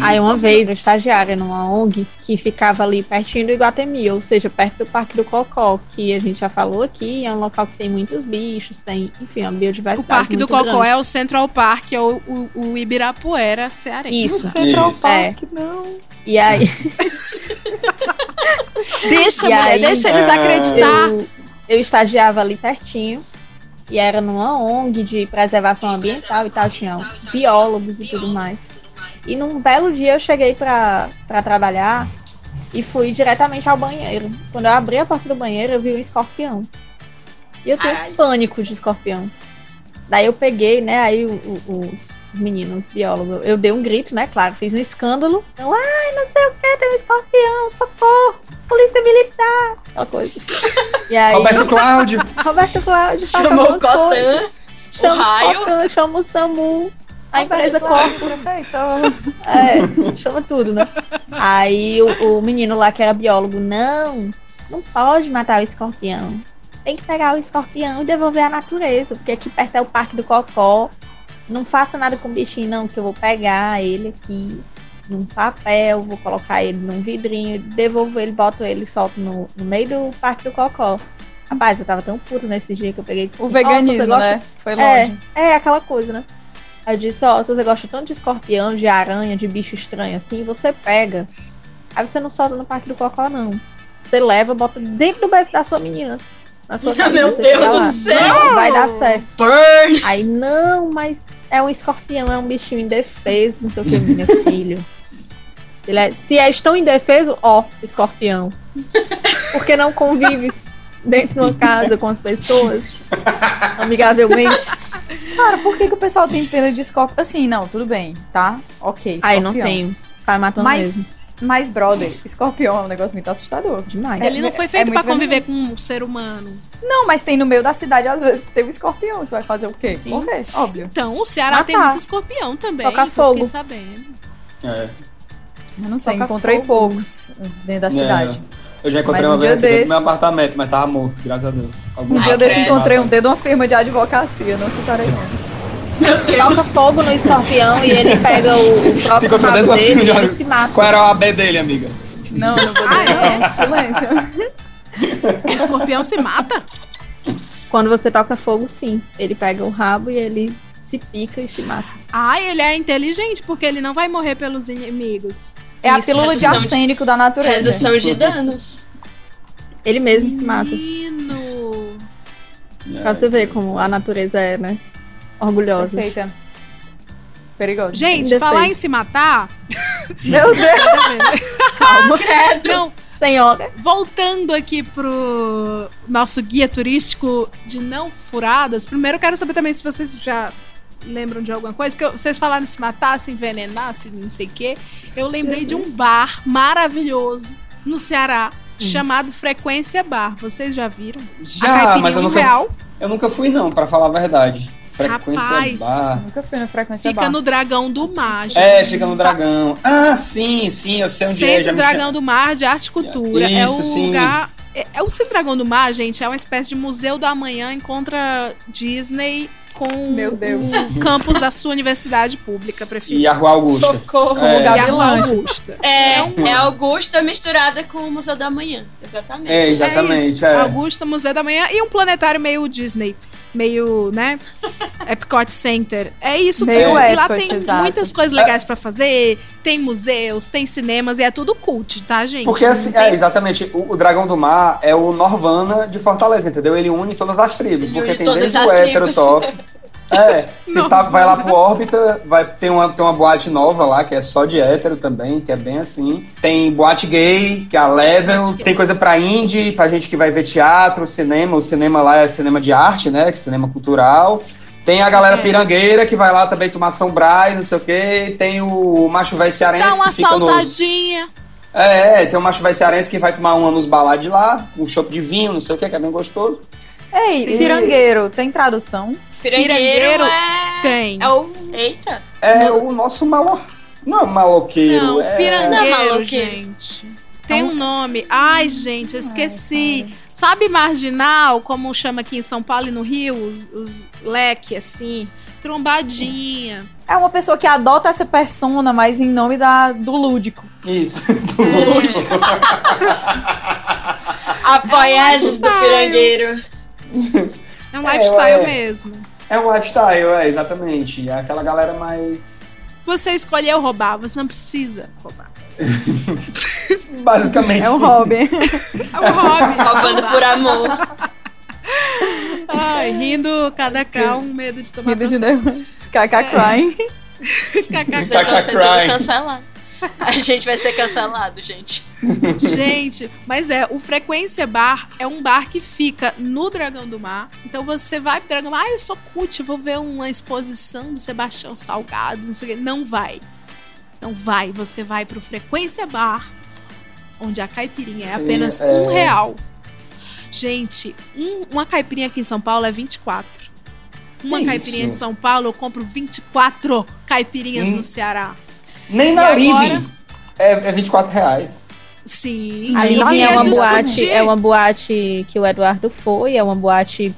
Aí uma vez eu estagiária numa ONG que ficava ali pertinho do Iguatemi, ou seja, perto do Parque do Cocó, que a gente já falou aqui, é um local que tem muitos bichos, tem, enfim, uma O biodiversidade Parque do Cocó grande. é o Central Park, é o, o, o Ibirapuera cearense. Isso. Central Isso. Park, não. E aí Deixa, E mulher, aí, deixa eles é, acreditar. eu, eu estagiava ali pertinho e era numa ONG de preservação ambiental e tal, tinha biólogos e tudo mais. E num belo dia eu cheguei pra pra trabalhar e fui diretamente ao banheiro. Quando eu abri a porta do banheiro, eu vi um escorpião. E eu tenho Caralho. pânico de escorpião. Daí eu peguei, né, aí o- o- os meninos biólogos, eu dei um grito, né, claro, fiz um escândalo. Eu, ai, não sei o que, tem um escorpião, socorro, polícia militar, aquela coisa. E aí, Roberto Cláudio. Roberto Cláudio, Chamou o. Cotan. Chama o raio. Cotan, chama o SAMU, a empresa Corpus. Perfeito. É, chama tudo, né? Aí o, o menino lá que era biólogo, não, não pode matar o escorpião. Tem que pegar o escorpião e devolver à natureza, porque aqui perto é o Parque do Cocó. Não faça nada com o bichinho, não, que eu vou pegar ele aqui num papel, vou colocar ele num vidrinho, devolvo ele, boto ele e solto no, no meio do Parque do Cocó. Rapaz, eu tava tão puto nesse dia que eu peguei e disse O assim, "Nossa, veganismo, né? Foi longe. é, é aquela coisa, né? Eu disse, ó, se você gosta tanto de escorpião, de aranha, de bicho estranho assim, você pega. Aí você não solta no Parque do Cocó, não. Você leva, bota dentro do berço da sua menina. na sua Meu família. Deus do lá. céu! Não, vai dar certo. Burn! Aí, não, mas é um escorpião, é um bichinho indefeso, não sei o que, meu filho. Se, é, se és tão indefeso, ó, escorpião. Por que não convives dentro de uma casa com as pessoas? Amigavelmente. Cara, por que, que o pessoal tem pena de escorpião? Assim, não, tudo bem, tá? Ok, Aí não escorpião. tenho. Sai matando Mas, mesmo. mas, brother, escorpião é um negócio muito assustador. Demais. Ele não foi É feito muito pra conviver venenoso. com um ser humano. Não, mas tem no meio da cidade, às vezes, tem um escorpião. Você vai fazer o quê? Sim. Morrer, óbvio. Então, o Ceará tem Matar. muito escorpião também. Tocar fogo. fiquei sabendo. É. Eu não sei, Toca encontrei fogo. poucos dentro da cidade. É. Eu já encontrei Mas uma um dia vez desse- do meu apartamento, mas tava morto, graças a Deus. Algum Um dia desse credo. encontrei um dedo de uma firma de advocacia, não citarei nomes. Toca fogo no escorpião e ele pega o, o próprio Encontrou rabo dele firma e de ele se mata. Qual era o AB dele, amiga? Não, não vou Ah, não, silêncio. O escorpião se mata? Quando você toca fogo, sim. Ele pega o rabo e ele se pica e se mata. Ah, ele é inteligente, porque ele não vai morrer pelos inimigos. É a Isso, pílula de redução de- arsênico da natureza. Redução de danos. Ele mesmo se mata. Menino. Pra você ver como a natureza é, né? Orgulhosa. Perfeita. Perigoso. Gente, Indefeso. falar em se matar. Meu Deus. Calma. Não, Senhora. voltando aqui pro nosso guia turístico de não furadas, primeiro eu quero saber também se vocês já lembram de alguma coisa, porque vocês falaram se matar, se envenenar, se não sei o quê. Eu lembrei de um bar maravilhoso no Ceará, chamado Frequência Bar. Vocês já viram? Já, mas eu nunca, real. eu nunca fui não, pra falar a verdade. Frequência Rapaz, bar. Nunca fui na frequência Fica bar. no Dragão do Mar, gente. É, fica no? Dragão. Ah, sim, sim, eu sei onde é. Centro já me Dragão do Mar de Arte e Cultura. é o Isso, sim. lugar. É, é o Centro Dragão do Mar, gente, é uma espécie de museu do amanhã encontra Disney com Meu Deus. o campus da sua universidade pública preferida. E a Rua Augusta. Socorro. É. E a Gabi Rua Lanches. Augusta. É, uma- é Augusta misturada com o Museu da Manhã. Exatamente. É, É exatamente. isso. é. Augusta, Museu da Manhã e um planetário meio Disney. Meio, né? Epcot Center. É isso Meio tudo. E lá Epcot, tem exato. muitas coisas legais pra fazer. Tem museus, tem cinemas e é tudo cult, tá, gente? Porque assim, tem- é, exatamente, o, o Dragão do Mar é o Norvana de Fortaleza, entendeu? Ele une todas as tribos, porque tem desde o hétero top. É, que tá, vai lá pro órbita, vai ter uma, tem uma boate nova lá, que é só de hétero também, que é bem assim. Tem boate gay, que é a Level, tem coisa pra indie, pra gente que vai ver teatro, cinema, o cinema lá é cinema de arte, né, que é cinema cultural. Tem a Sim, galera é. pirangueira, que vai lá também tomar São Brás, não sei o quê. Tem o macho velho cearense, Dá uma que fica nos... saltadinha. É, é, tem o macho vai cearense que vai tomar uma nos balados de lá, um chopp de vinho, não sei o que, que é bem gostoso. Ei, Sim. pirangueiro, tem tradução? Pirangueiro, Pirangueiro é... Tem. É o... Eita. É o nosso malo... Não é maloqueiro, Não, é... pirangueiro, Não, maloqueiro. gente. Tem um nome. Ai, gente, eu esqueci. Sabe marginal, como chama aqui em São Paulo e no Rio, os, os leque, assim? Trombadinha. É uma pessoa que adota essa persona, mas em nome da, do lúdico. Isso. Do lifestyle. pirangueiro. É um É, lifestyle é. mesmo. É um lifestyle, é, exatamente. É aquela galera mais... Você escolheu roubar, você não precisa roubar. Basicamente. É um hobby. É um hobby. Roubando por amor. Ai, rindo cada cá, um medo de tomar Rindo de processo. Deus. Kaka crying. Vocês Caca vão ser tudo crying. A gente vai ser cancelado, gente. Gente, mas é, o Frequência Bar é um bar que fica no Dragão do Mar. Então você vai pro Dragão do Mar, ah, eu sou cult, vou ver uma exposição do Sebastião Salgado, não sei o quê. Não vai. Não vai. Você vai pro Frequência Bar, onde a caipirinha é Sim, apenas é. um real. Gente, um- uma caipirinha aqui em São Paulo é 24. Uma Que caipirinha isso? de São Paulo, eu compro 24 caipirinhas Hum. no Ceará. Nem na agora? Living é, é 24 reais. Sim. A Living é uma discutir. boate, é uma boate que o Eduardo foi, é uma boate,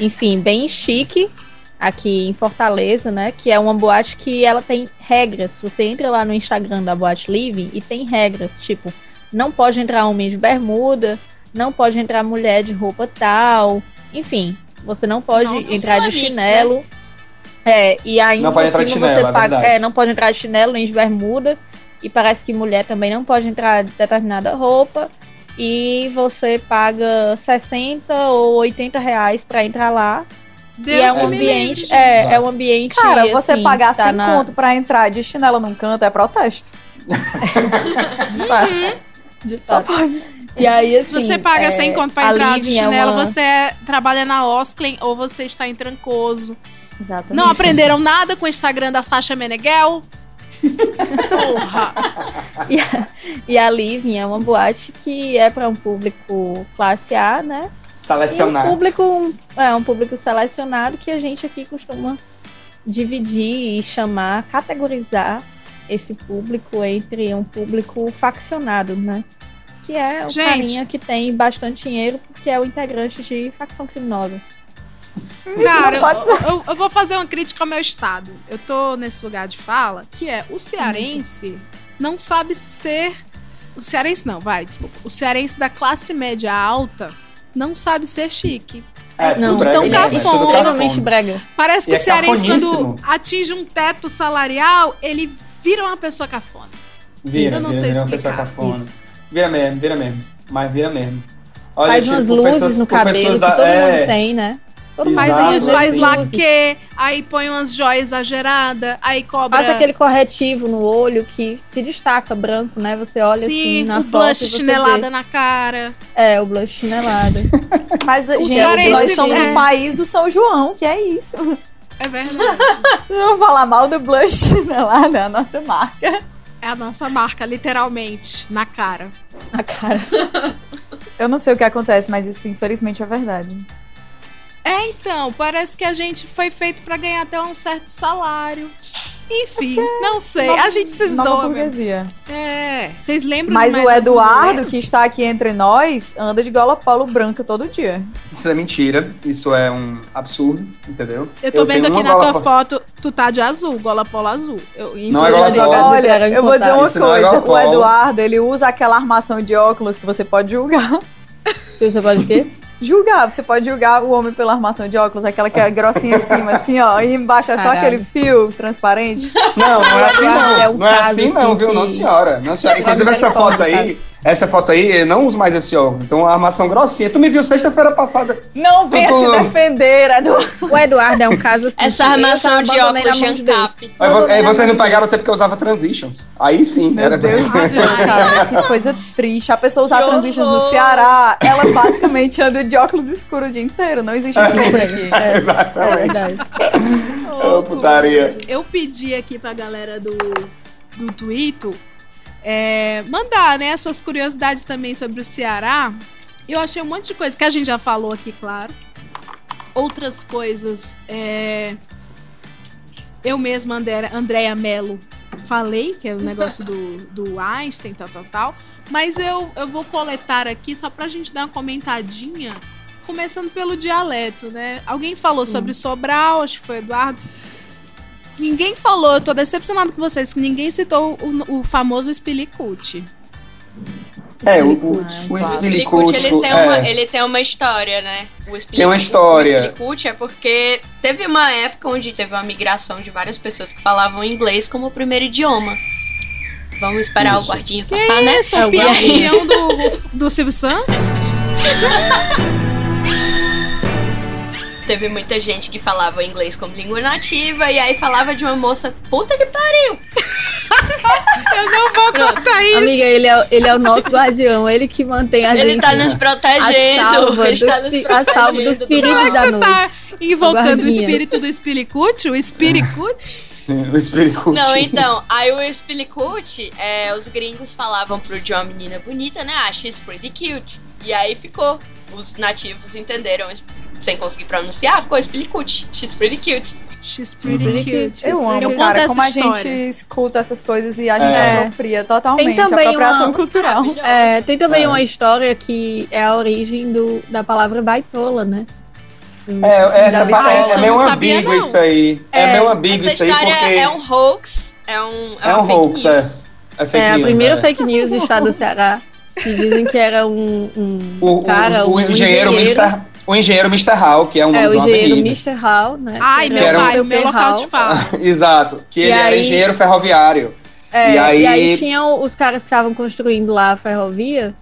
enfim, bem chique aqui em Fortaleza, né? Que é uma boate que ela tem regras. Você entra lá no Instagram da Boate Living e tem regras, tipo, não pode entrar homem de bermuda, não pode entrar mulher de roupa tal, enfim, você não pode Nossa, entrar de mix, né? Chinelo. É, e ainda Não pode por entrar de chinelo, você é paga, verdade. é, não pode entrar de chinelo nem de bermuda. E parece que mulher também não pode entrar de determinada roupa. e você paga 60 ou 80 reais pra entrar lá. Deus e é um me ambiente, livre, é, é um ambiente Cara, você assim, pagar tá 100 na- conto pra entrar de chinela num canto é protesto. De fato. De Só fato. E aí, assim, Se você paga é, 100 conto pra entrar de é chinelo, uma- você é- trabalha na Osklen ou você está em Trancoso. Exatamente. Não aprenderam nada com o Instagram da Sasha Meneghel? Porra! E a, e a Living é uma boate que é para um público classe A, né? Selecionado. E um público, é um público selecionado que a gente aqui costuma dividir e chamar, categorizar esse público entre um público faccionado, né? Que é o Gente. carinha que tem bastante dinheiro, porque é o integrante de facção criminosa. Cara, não eu, eu- eu vou fazer uma crítica ao meu estado. Eu tô nesse lugar de fala, que é o cearense não sabe ser. O cearense não, vai, desculpa. O cearense da classe média alta não sabe ser chique. É, tudo tudo brega tão mesmo, é tudo cafona. Extremamente brega. Parece que E o é cearense, quando atinge um teto salarial, ele vira uma pessoa cafona. Vira, Eu não vira, sei vira uma pessoa cafona. Isso. Vira mesmo, vira mesmo. Mas vira mesmo. Olha, Faz tipo, umas luzes pessoas- no pessoas cabelo que da- todo é, mundo tem, né? Todo Faz luz, faz luzes. laque, aí põe umas joias exageradas, aí cobra. Passa aquele corretivo no olho que se destaca branco, né? Você olha assim Sim, na o foto blush e você chinelada vê. na cara. É, o blush chinelada. Mas, gente, cearense nós somos é- o país do São João, que é isso. É verdade. Não falar mal do blush chinelada, é a nossa marca. É a nossa marca, literalmente, na cara. Na cara. Eu não sei o que acontece, mas isso infelizmente é verdade. É, então, parece que a gente foi feito pra ganhar até um certo salário. Enfim, não sei. Nova- a gente se zoa. É. Vocês lembram Mas o Eduardo, que está aqui entre nós, anda de gola polo branca todo dia. Isso é mentira. Isso é um absurdo, entendeu? Eu tô vendo tenho aqui na tua gola- foto, tu tá de azul, gola polo azul. Eu, Não é gola polo. Olha, eu vou dizer uma Isso é coisa. gola O polo. Eduardo, ele usa aquela armação de óculos que você pode julgar. Você pode o quê? Julgar, você pode julgar o homem pela armação de óculos, aquela que é grossinha em cima, assim, ó, e embaixo é só Caralho. aquele fio transparente. Não, não é assim não. É não é assim não, viu? Não, senhora. Não, senhora. Inclusive essa foto aí, essa foto aí, eu não uso mais esse óculos. Então a armação grossinha. Tu me viu sexta-feira passada. Não venha se defender, Eduardo. O Eduardo é um caso assim. Essa armação de óculos aí na vocês não pegaram o tempo que eu usava transitions. Aí sim, Meu era Deus do céu, cara, que coisa triste. A pessoa usar transitions no. Ceará, ela basicamente anda de óculos escuros o dia inteiro. Não existe sombra aqui. É Exatamente. verdade. Ô, putaria. Eu pedi aqui pra galera do, do Twitter é, mandar, né, as suas curiosidades também sobre o Ceará. Eu achei um monte de coisa que a gente já falou aqui, claro. Outras coisas, é, eu mesma, Andrea Mello, falei, que é o negócio do, do Einstein, tal, tal, tal. Mas eu, eu vou coletar aqui só pra gente dar uma comentadinha, começando pelo dialeto, né? Alguém falou sobre Sobral, acho que foi o Eduardo. Ninguém falou, eu tô decepcionado com vocês, que ninguém citou o, o famoso Spilicute. É, o, o, o Spilicute, ele, tem uma, é, ele tem uma história, né? O Tem uma história. O Spilicute é porque teve uma época onde teve uma migração de várias pessoas que falavam inglês como primeiro idioma. Vamos esperar Isso. o guardinha passar, né? Isso, É o o peão, Guardiã. peão do, do Silvio Santos? Teve muita gente que falava inglês como língua nativa e aí falava de uma moça, puta que pariu! Eu não vou contar isso. Amiga, ele é, ele é o nosso guardião, ele que mantém a Ele gente tá nos a protegendo, salva, ele do, tá nos a salva dos protegendo. perigos da noite. tá invocando o guardinha. espírito do Spilicute? O Spilicute? o Spilicute. Não, então, aí o Spilicute, é, os gringos falavam pro uma menina bonita, né? Ah, she's pretty cute. E aí ficou. Os nativos entenderam, sem conseguir pronunciar, ficou Spilicute. She's pretty cute. She's pretty Pretty cute. cute. Eu amo, Eu cara, essa como a gente escuta essas coisas e a gente É. apropria totalmente. Tem também apropriação uma- cultural. É, tem também É. uma história que é a origem do, da palavra baitola, né? É, Sim, essa da pa- é, é meio ambíguo não. isso aí. É, É, meio ambíguo Essa isso aí história porque. é um hoax, é um, é É um fake hoax, é. news. É fake É a news, primeira é. fake news do estado do Ceará. Que dizem que era um, um O, o- cara, o, um engenheiro, Mr. O engenheiro Mr. Hall, que é o nome É, o engenheiro. Mr. Hall, né? Ai, meu era um o pai, meu local Hall. de fala. Exato. Que E ele era aí- engenheiro ferroviário. É, E e aí- aí... tinham os caras que estavam construindo lá a ferrovia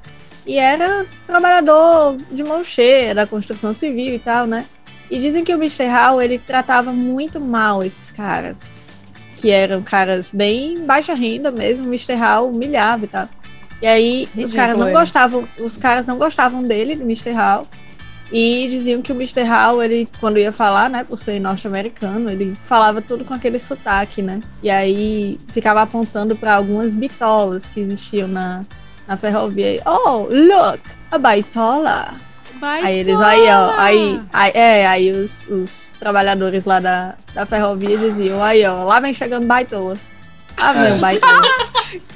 E era trabalhador de mão cheia da construção civil e tal, né? E dizem que o Mr. Hall, ele tratava muito mal esses caras. Que eram caras bem baixa renda mesmo, o Mr. Hall humilhava e tal. E aí os Ridículo caras não gostavam, os caras não gostavam dele, do Mr. Hall. E diziam que o Mr. Hall, ele, quando ia falar, né, por ser norte-americano, ele falava tudo com aquele sotaque, né? E aí ficava apontando para algumas bitolas que existiam na, na ferrovia. Oh, look, a baitola. Aí eles, aí, ó, aí, aí, é, aí os, os trabalhadores lá da, da ferrovia diziam, aí, ó, lá vem chegando baitola. Lá vem o baitola.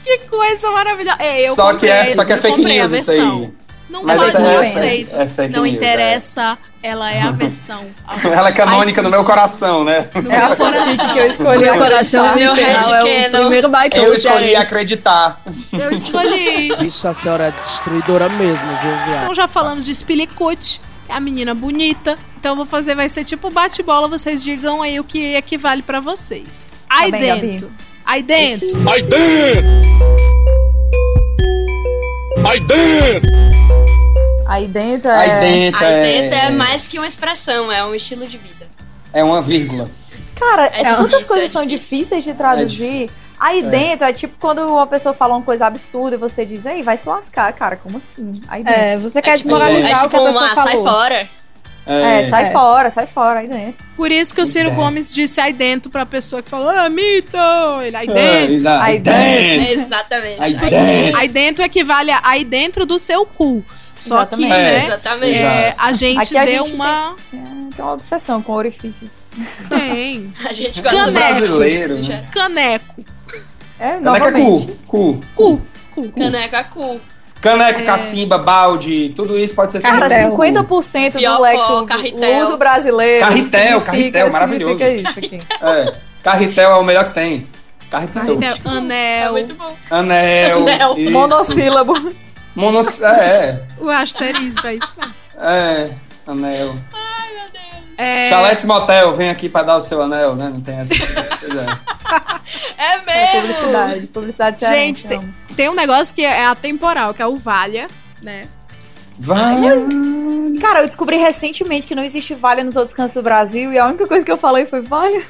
Que coisa maravilhosa. É, eu Só que é- comprei, só que é eu fake comprei news isso aí. Não Mas pode, essa não é- aceito. é fake não news, interessa, ela é a versão. Ela é canônica no meu coração, né? No meu coração. que eu escolhi Meu coração, Meu. Hall é o headcanon. primeiro Eu escolhi acreditar. Eu escolhi. Bicho, a senhora é destruidora mesmo, viu, viado? Então já falamos de Spilicut, é a menina bonita. Então eu vou fazer, vai ser tipo bate-bola, vocês digam aí o que equivale pra vocês. Aí bem, Gabi. dentro. Aí dentro. Aí dentro! Aí dentro! Aí dentro é. Aí dentro Aí é, dentro é mais que uma expressão, é um estilo de vida. é uma vírgula. Cara, É tantas difícil, coisas é são difíceis de traduzir. Aí É. dentro é tipo quando uma pessoa fala uma coisa absurda e você diz, ei, vai se lascar, cara, como assim? Aí dentro. É, você quer É tipo, desmoralizar é o tipo que a pessoa uma sai falou. fora. É, sai É. fora, sai fora, aí dentro. Por isso que o Ciro. Gomes disse aí dentro pra pessoa que falou, ah, mito! Ele aí É, dentro. Aí dentro. Exatamente. Aí Aí dentro. Aí dentro equivale a aí dentro do seu cu. Só que, Exatamente. né? É, Exatamente. é, a gente Aqui a deu gente uma. É, tem uma obsessão com orifícios. Tem. A gente gosta Caneco. Brasileiro, né? Caneco. É, Caneca novamente. cu. Cu. Cu. Cu. Caneca cu. Caneca, cacimba, balde, tudo isso pode ser Cara, Carretel. 50% do Fiofó, léxico carretel. uso brasileiro. Carretel, carretel, maravilhoso. Isso aqui. É. Carretel é o melhor que tem. Carretel. Carretel, É anel. muito bom. Anel. Anel. isso. Monossílabo. Monos... É, O asterisco, é isso mesmo. é. Anel. Ai, meu Deus. É, Chaletes Motel, vem aqui pra dar o seu anel, né? Não tem essa. É. É É mesmo. publicidade. Publicidade Gente, tem, tem um negócio que é atemporal, que é o Valha, né? Vai. Cara, eu descobri recentemente que não existe valha nos outros cantos do Brasil e a única coisa que eu falei foi valha.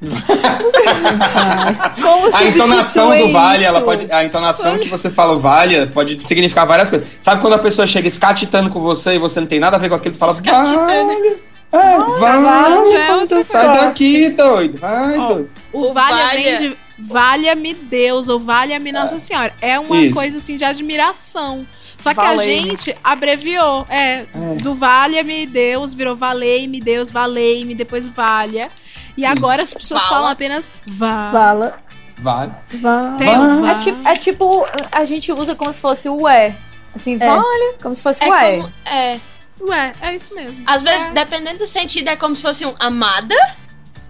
Como A entonação do vale, ela pode. A entonação que você fala o vale pode significar várias coisas. Sabe quando a pessoa chega escatitando com você e você não tem nada a ver com aquilo, tu fala Escatitando. vale. É, vale. É Sai daqui, doido. Vai, Ó, doido. O, O Valha Valha- vem de Valha-me Deus ou Valha-me Nossa Senhora. É uma Isso. coisa assim de admiração. Só que a gente abreviou. É, do Valha-me Deus virou Valei-me Deus, Valei-me, depois Valha. E agora as pessoas Fala. falam apenas Val. Fala. Vale. O É Val. tipo, é tipo, a gente usa como se fosse o é. Assim, É. valha, como se fosse É o é. como. É. Ué, é isso mesmo. Às vezes, dependendo do sentido, é como se fosse um amada.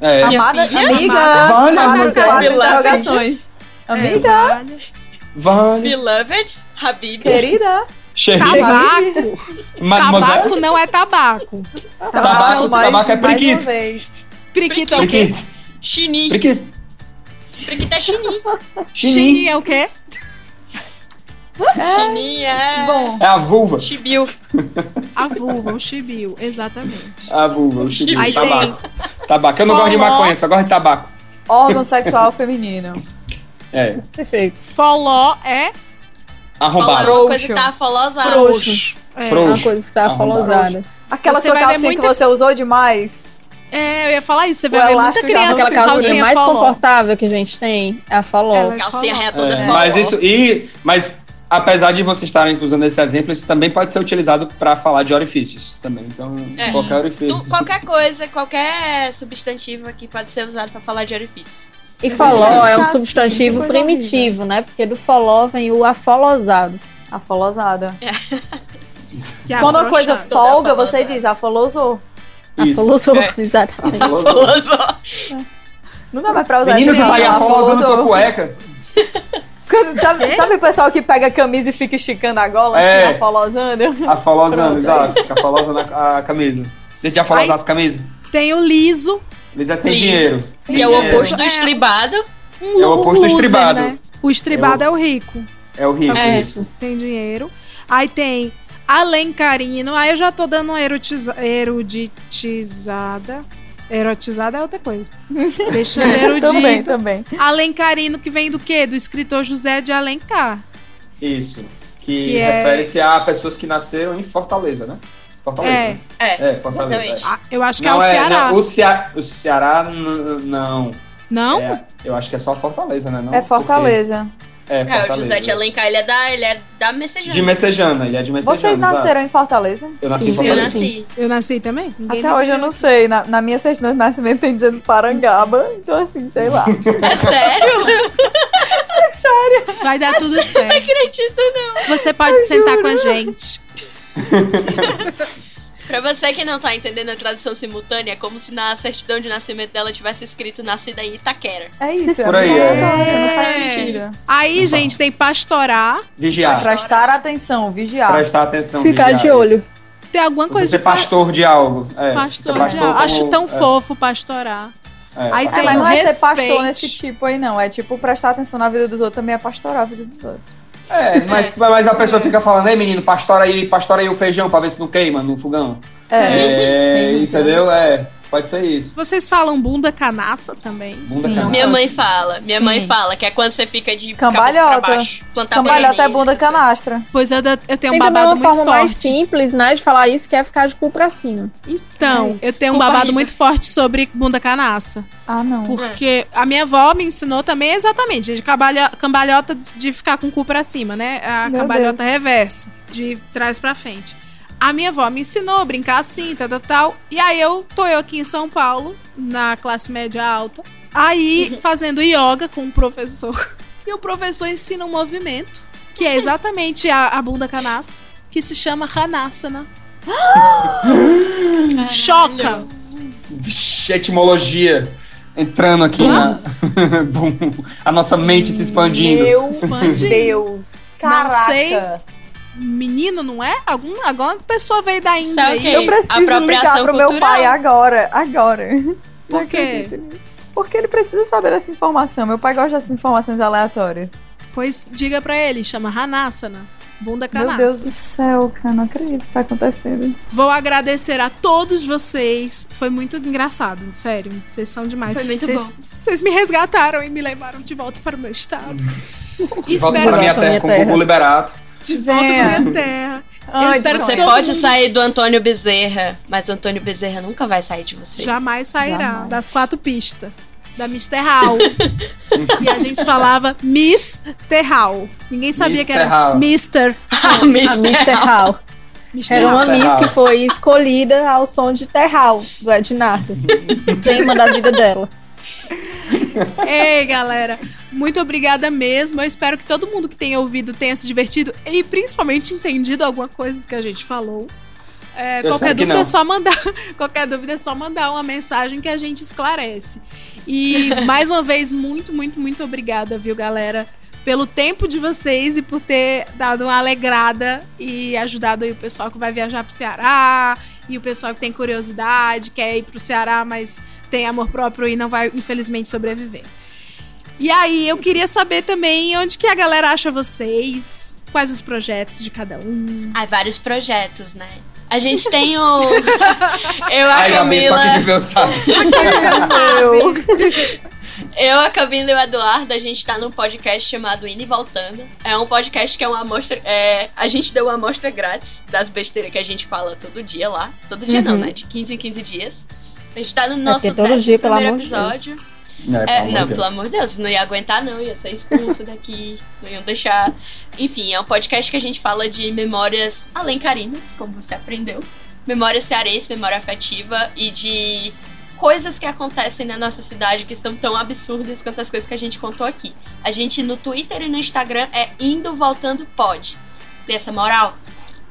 É. Amada, filha? amiga, Vale, amada, amiga. quatro Beloved. interrogações. É, Amiga, Valha. Vale. Beloved. Habib. querida. Xerri. Tabaco. Mademoiselle. Tabaco não é tabaco. Tabaco, mais- tabaco é vez. Periquito é o quê? Chini. Periquito. Periquito é chini. Chini é o quê? Chini é. Bom, É a vulva. Chibiu. A vulva, o chibio, exatamente. A vulva, o chibio, Aí tabaco. Tabaco. Eu não gosto de Foló. maconha, só gosto de tabaco. órgão sexual feminino. É. Perfeito. Foló é Arrombado. uma coisa que tá folosada. frouxo. É. É Frouxo. uma coisa que tá folosada. Aquela Você sua calcinha muita- que você usou demais. É, eu ia falar isso. Você vai ver muita criança Aquela com calcinha calcinha mais foló. confortável que a gente tem é a foló. É Calcinha foló. toda É, foló. mas isso e mas apesar de vocês estarem usando esse exemplo, isso também pode ser utilizado para falar de orifícios também. Então, É. qualquer orifício. Tu- qualquer coisa, qualquer substantivo aqui pode ser usado pra falar de orifício. E foló é um Assim, substantivo que coisa primitivo, né? Porque do foló vem o afolosado. Afolosada. Que é Quando a coisa folga, você diz afolosou. Isso. Afolosou, É. exatamente. Folosou. Não dá mais pra usar tá aí termo, afolosando tua afolosou. cueca. Quando- Sabe, sabe o pessoal que pega a camisa e fica esticando a gola, É. assim? Afolosando, Pronto, exato. Fica afolosando a, a camisa. Afolosar Aí- as camisas. Tem o liso. Eles é sem Liso. dinheiro. Que é o dinheiro. oposto do É. estribado. Um É o oposto do estribado. né? O estribado é o rico. É o rico, É. isso. Tem dinheiro. Aí tem Alencarino. Aí eu já tô dando uma erotiza, eruditizada. Erotizada é outra coisa. Deixando erudito. Também, também. Alencarino, que vem do quê? Do escritor José de Alencar. Isso. Que, Que é- refere-se a pessoas que nasceram em Fortaleza, né? Fortaleza. É. né? É, Fortaleza. exatamente. é. Ah, eu acho que Não, é o Ceará. não, o, Cea- o Ceará, não. Não? É, eu acho que é só Fortaleza, né? Não, É Fortaleza. Porque- É, É, o. José de Alencar, ele é da, ele é da Messejana. De Messejana, ele é de Messejana. Vocês nasceram em Fortaleza? Eu nasci em Eu Fortaleza. nasci. Eu nasci também? Ninguém Até hoje eu não sei. Na, na minha certidão de nascimento tem dizendo Parangaba, então assim, sei lá. É sério? Vai dar tudo Não certo. acredito, não. Você pode sentar com a gente. Pra você que não tá entendendo a tradução simultânea, é como se na certidão de nascimento dela tivesse escrito nascida em Itaquera. É isso, Por é aí, é. não faz É. sentido. Aí, gente, tem pastorar. Vigiar. Prestar atenção, vigiar. Prestar atenção. Ficar vigiar, de olho. isso. Tem alguma Você coisa ser de pa- pastor de algo. É, pastor. pastor já. como- Acho tão é, fofo pastorar. é, Aí É, tem mas o não é ser pastor nesse tipo aí, não. É tipo prestar atenção na vida dos outros, também é pastorar a vida dos outros. É, mas, mas a pessoa fica falando, ei menino, pastora aí, pastora aí o feijão pra ver se não queima no fogão. É, entendeu? É, pode ser isso. Vocês falam bunda canaça também? Bunda Sim. canal. Minha mãe fala, minha Sim. mãe fala que é quando você fica de cabeça pra Cambalhota. baixo. Plantar Cambalhota é bunda canastra. Pois eu, eu tenho um Tem também babado uma muito forma mais forte. simples, né, de falar isso, que é ficar de cu pra cima. Então, Mas eu tenho um babado barriga. muito forte sobre bunda canaça. Ah, não. Porque a minha avó me ensinou também exatamente, de cambalhota de ficar com o cu pra cima, né? A Meu cambalhota Deus. reversa, de trás pra frente. A minha avó me ensinou a brincar assim, tal, tal, tal. E aí eu tô eu aqui em São Paulo, na classe média alta, aí fazendo yoga com um professor. E o professor ensina um movimento, que é exatamente a, a bunda canaça, que se chama Hanasana. Choca! Vixe, etimologia entrando aqui na. A nossa mente se expandindo. Meu Expandindo. Deus. Não Caraca. sei. Menino, não é? Algum, alguma pessoa veio da Índia Sabe o aí. que é Eu preciso Apropriação ligar pro meu cultural. pai agora. Agora. Por quê? Porque ele precisa saber dessa informação. Meu pai gosta dessas informações aleatórias. Pois diga pra ele, chama Hanasana. Bunda Meu canastra. Deus do céu, cara. Não acredito que isso tá acontecendo. Vou agradecer a todos vocês. Foi muito engraçado, sério. Vocês são demais. Foi muito vocês, bom. vocês me resgataram e me levaram de volta para o meu estado. Espero para minha pra minha terra com fogo liberado. De volta Venha. pra minha terra. Eu Ai, Você pode mundo sair do Antônio Bezerra, mas o Antônio Bezerra nunca vai sair de você. Jamais sairá Jamais. das quatro pistas. Da Miss Terral. e a gente falava Miss Terral. Ninguém sabia Miss que era Terral. Mr. Ah, A Miss Terral. Miss Era uma Miss que foi escolhida ao som de Terral, do Ednardo. Tema da vida dela. Ei, galera, muito obrigada mesmo. Eu espero que todo mundo que tenha ouvido tenha se divertido e principalmente entendido alguma coisa do que a gente falou. É, qualquer dúvida não. é só mandar, qualquer dúvida é só mandar uma mensagem que a gente esclarece. E mais uma vez muito, muito, muito obrigada, viu, galera, pelo tempo de vocês e por ter dado uma alegrada e ajudado aí o pessoal que vai viajar pro Ceará e o pessoal que tem curiosidade, quer ir pro Ceará, mas tem amor próprio e não vai, infelizmente, sobreviver. E aí, eu queria saber também onde que a galera acha vocês, quais os projetos de cada um. Ai, vários projetos, né? A gente tem o. Eu, a Ai, Camila. sabe. Eu, a Camila e o Eduardo, a gente tá num podcast chamado Indo e Voltando. É um podcast que é uma amostra. É, a gente deu uma amostra grátis das besteiras que a gente fala todo dia lá. Todo dia não, Uhum. né? De 15 em 15 dias. A gente tá no É nosso porque todo décimo dia, pelo de Deus. Episódio. É, É, não, de Deus. pelo amor de Deus, não ia aguentar, não, ia ser expulsa daqui, não iam deixar. Enfim, é um podcast que a gente fala de memórias alencarinas, como você aprendeu. Memória cearense, memória afetiva e de coisas que acontecem na nossa cidade que são tão absurdas quanto as coisas que a gente contou aqui. A gente no Twitter e no Instagram é Indo Voltando Pod. Tem essa moral?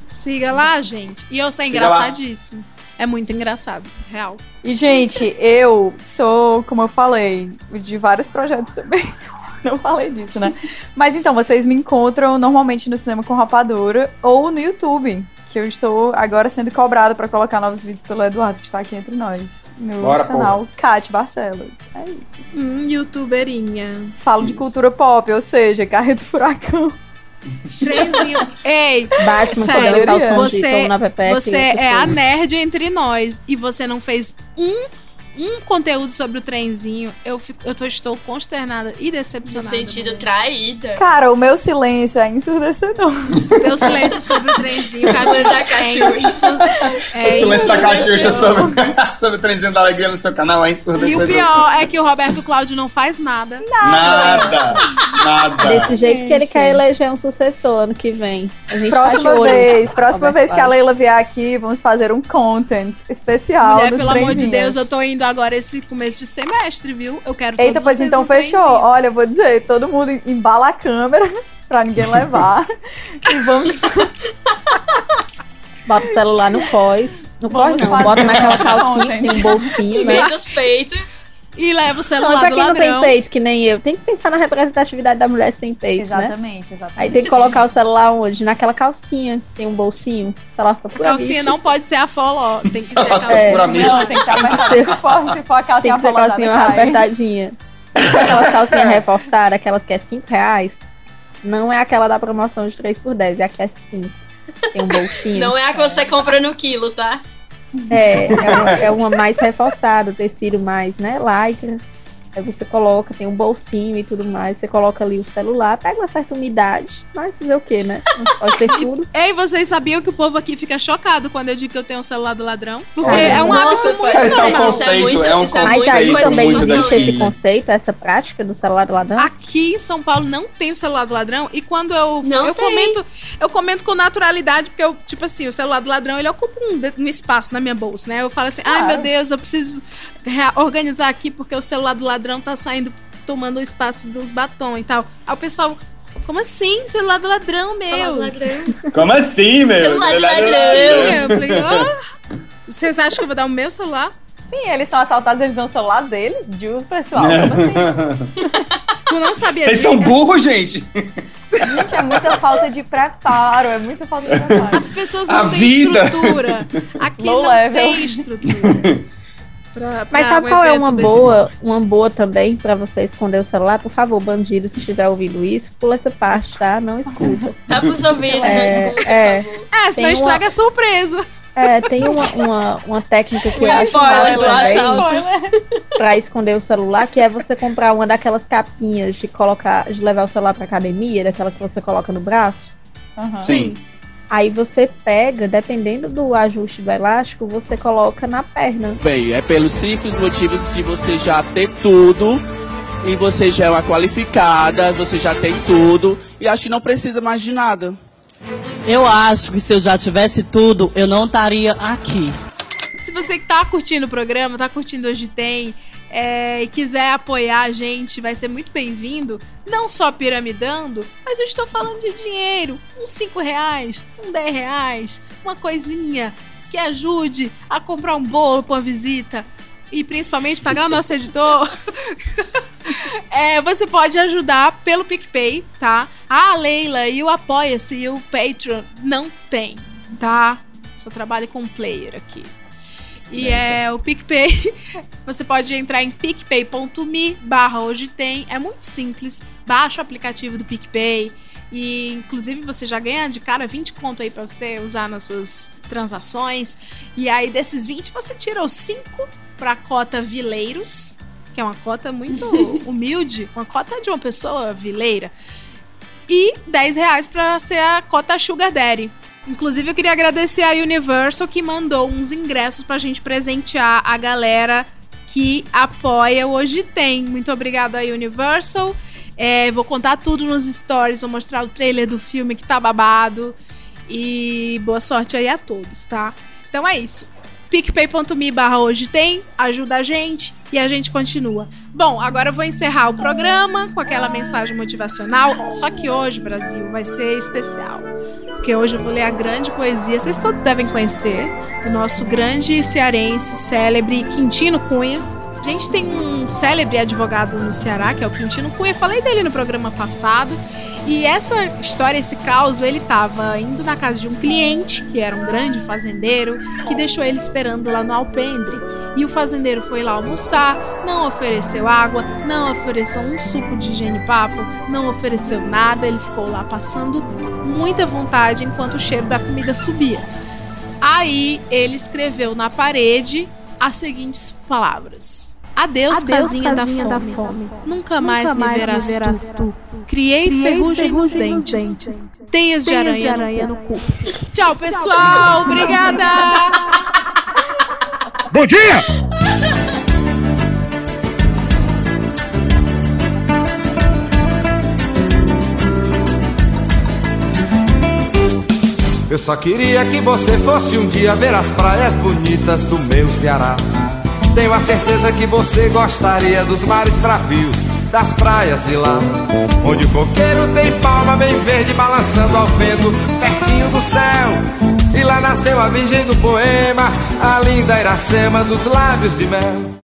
Siga lá, gente. E eu sou engraçadíssimo. É muito engraçado, real. E, gente, eu sou, como eu falei, de vários projetos também. Não falei disso, né? Mas então, vocês me encontram normalmente no Cinema com Rapadura ou no YouTube, que eu estou agora sendo cobrado para colocar novos vídeos pelo Eduardo, que está aqui entre nós, no Bora, canal Cat Barcelos. É isso. Hum, youtuberinha. Falo de Isso. cultura pop, ou seja, Carreto Furacão. Trenzinho. Ei, Batman sério, você, você é a nerd entre nós e você não fez um, um conteúdo sobre o trenzinho. Eu, fico, eu tô, estou consternada e decepcionada. sentido traída. Cara, o meu silêncio é ensurdecedor. Teu silêncio sobre o trenzinho, Catiuxa. É, isso, é o silêncio da Catiuxa ensurdecedor. sobre, sobre o trenzinho da alegria no seu canal é E ensurdecedor. o pior é que o Roberto Cláudio não faz nada. Nada, nada. Desse jeito que ele quer eleger um sucessor ano que vem. Tá Próxima vez, próxima Roberto vez que a. Leila vier aqui, vamos fazer um content especial. Mulher, pelo amor de trenzinhos. Deus, eu tô indo agora esse começo de semestre, viu? Eu quero Eita, todos pois vocês então fechou. trenzinho. Olha, eu vou dizer, todo mundo embala a câmera pra ninguém levar. e vamos. Bota o celular no pós. No pós não, bota naquela calcinha que tem um bolsinho, né? meio dos peitos. E leva o Não, celular e pra do quem não tem ladrão. peito, que nem eu, tem que pensar na representatividade da mulher sem peito, né? Exatamente, exatamente. Aí tem que colocar o celular onde? Naquela calcinha que tem um bolsinho. O celular fica por A calcinha não pode ser a foló, tem que ser a Só calcinha. pra mim. Não, tem que ser apertado. Se for, se for a Tem calcinha que ser afolosada, calcinha apertadinha. Aquelas calcinhas reforçadas, aquelas que é 5 reais. Não é aquela da promoção de 3 por 10, é a que é 5. Tem um bolsinho. Não é a que você compra no quilo, tá? É, é uma, é uma mais reforçada, tecido mais, né, lycra. Aí você coloca, tem um bolsinho e tudo mais, você coloca ali o celular, pega uma certa umidade, mas fazer o quê, né? Não pode ter tudo. Ei, vocês sabiam que o povo aqui fica chocado quando eu digo que eu tenho o celular do ladrão? Porque Ah, é um hábito muito Isso é um normal. Isso é conceito, muito- é um isso é Mas aí conceito também existe esse conceito, essa prática do celular do ladrão? Aqui em São Paulo não tem o celular do ladrão e quando eu Não eu tem. comento, eu comento com naturalidade porque eu, tipo assim, o celular do ladrão, ele ocupa um, um espaço na minha bolsa, né? Eu falo assim: "Ai, Claro. meu Deus, eu preciso organizar aqui porque o celular do ladrão tá saindo tomando o espaço dos batons e tal". Aí o pessoal como assim? Celular do ladrão, meu. Celular do ladrão. Como assim, meu? Celular do ladrão. Eu falei, ó. Vocês acham que eu vou dar o meu celular? Sim, eles são assaltados, eles dão o celular deles de uso pessoal. Como assim? Tu não sabia Vocês são burros, gente. Gente, é muita falta de preparo, é muita falta de preparo. As pessoas A não têm vida. estrutura. Aqui Low não level. tem estrutura. Pra- pra Mas sabe um qual é uma boa, uma boa também pra você esconder o celular? Por favor, bandidos que estiver ouvindo isso, pula essa parte, tá? Não escuta. Tá pros ouvidos, não É, escuta, é. É, senão uma- estraga a surpresa. É, tem uma, uma, uma técnica que eu acho pra esconder o celular, que é você comprar uma daquelas capinhas de colocar, de levar o celular pra academia, daquela que você coloca no braço. Aham. Sim. Aí você pega, dependendo do ajuste do elástico, você coloca na perna. Bem, é pelos simples motivos de você já ter tudo e você já é uma qualificada, você já tem tudo e acho que não precisa mais de nada. Eu acho que se eu já tivesse tudo, eu não estaria aqui. Se você que tá curtindo o programa, tá curtindo Hoje Tem, é, e quiser apoiar a gente, vai ser muito bem-vindo. Não só piramidando, mas eu estou falando de dinheiro. Uns 5 reais, um 10 reais, uma coisinha que ajude a comprar um bolo pra uma visita. E principalmente pagar o nosso editor. É, você pode ajudar pelo PicPay, tá? A Leila e o Apoia-se e o Patreon não tem, tá? Só trabalho com player aqui. E é o PicPay. Você pode entrar em picpay.me barra hoje tem. É muito simples. Baixa o aplicativo do PicPay. E inclusive você já ganha de cara 20 conto aí pra você usar nas suas transações. E aí desses 20 você tira os 5 pra cota vileiros, que é uma cota muito humilde, uma cota de uma pessoa vileira. E 10 reais pra ser a cota Sugar Daddy. Inclusive, eu queria agradecer a Universal que mandou uns ingressos pra gente presentear a galera que apoia Hoje Tem. Muito obrigada, Universal. É, vou contar tudo nos stories, vou mostrar o trailer do filme que tá babado. E boa sorte aí a todos, tá? Então é isso. picpay.me barra hoje tem, ajuda a gente e a gente continua. Bom, agora eu vou encerrar o programa com aquela mensagem motivacional. Só que hoje, Brasil, vai ser especial. Porque hoje eu vou ler a grande poesia, vocês todos devem conhecer, do nosso grande cearense, célebre Quintino Cunha. A gente tem um célebre advogado no Ceará, que é o Quintino Cunha. Falei dele no programa passado. E essa história, esse caos, ele estava indo na casa de um cliente, que era um grande fazendeiro, que deixou ele esperando lá no alpendre. E o fazendeiro foi lá almoçar, não ofereceu água, não ofereceu um suco de genipapo, não ofereceu nada, ele ficou lá passando muita vontade enquanto o cheiro da comida subia. Aí ele escreveu na parede as seguintes palavras: Adeus, Adeus, casinha, da, casinha da fome. fome. Nunca mais me mais me verás, verás tu. tu. Criei, Criei ferrugem, nos ferrugem nos dentes. dentes. Teias de aranha, de aranha no no cu. Tchau, pessoal. Obrigada. Bom dia! Eu só queria que você fosse um dia ver as praias bonitas do meu Ceará. Tenho a certeza que você gostaria dos mares bravios, das praias de lá. Onde o coqueiro tem palma bem verde balançando ao vento, pertinho do céu. E lá nasceu a virgem do poema, a linda Iracema dos lábios de mel.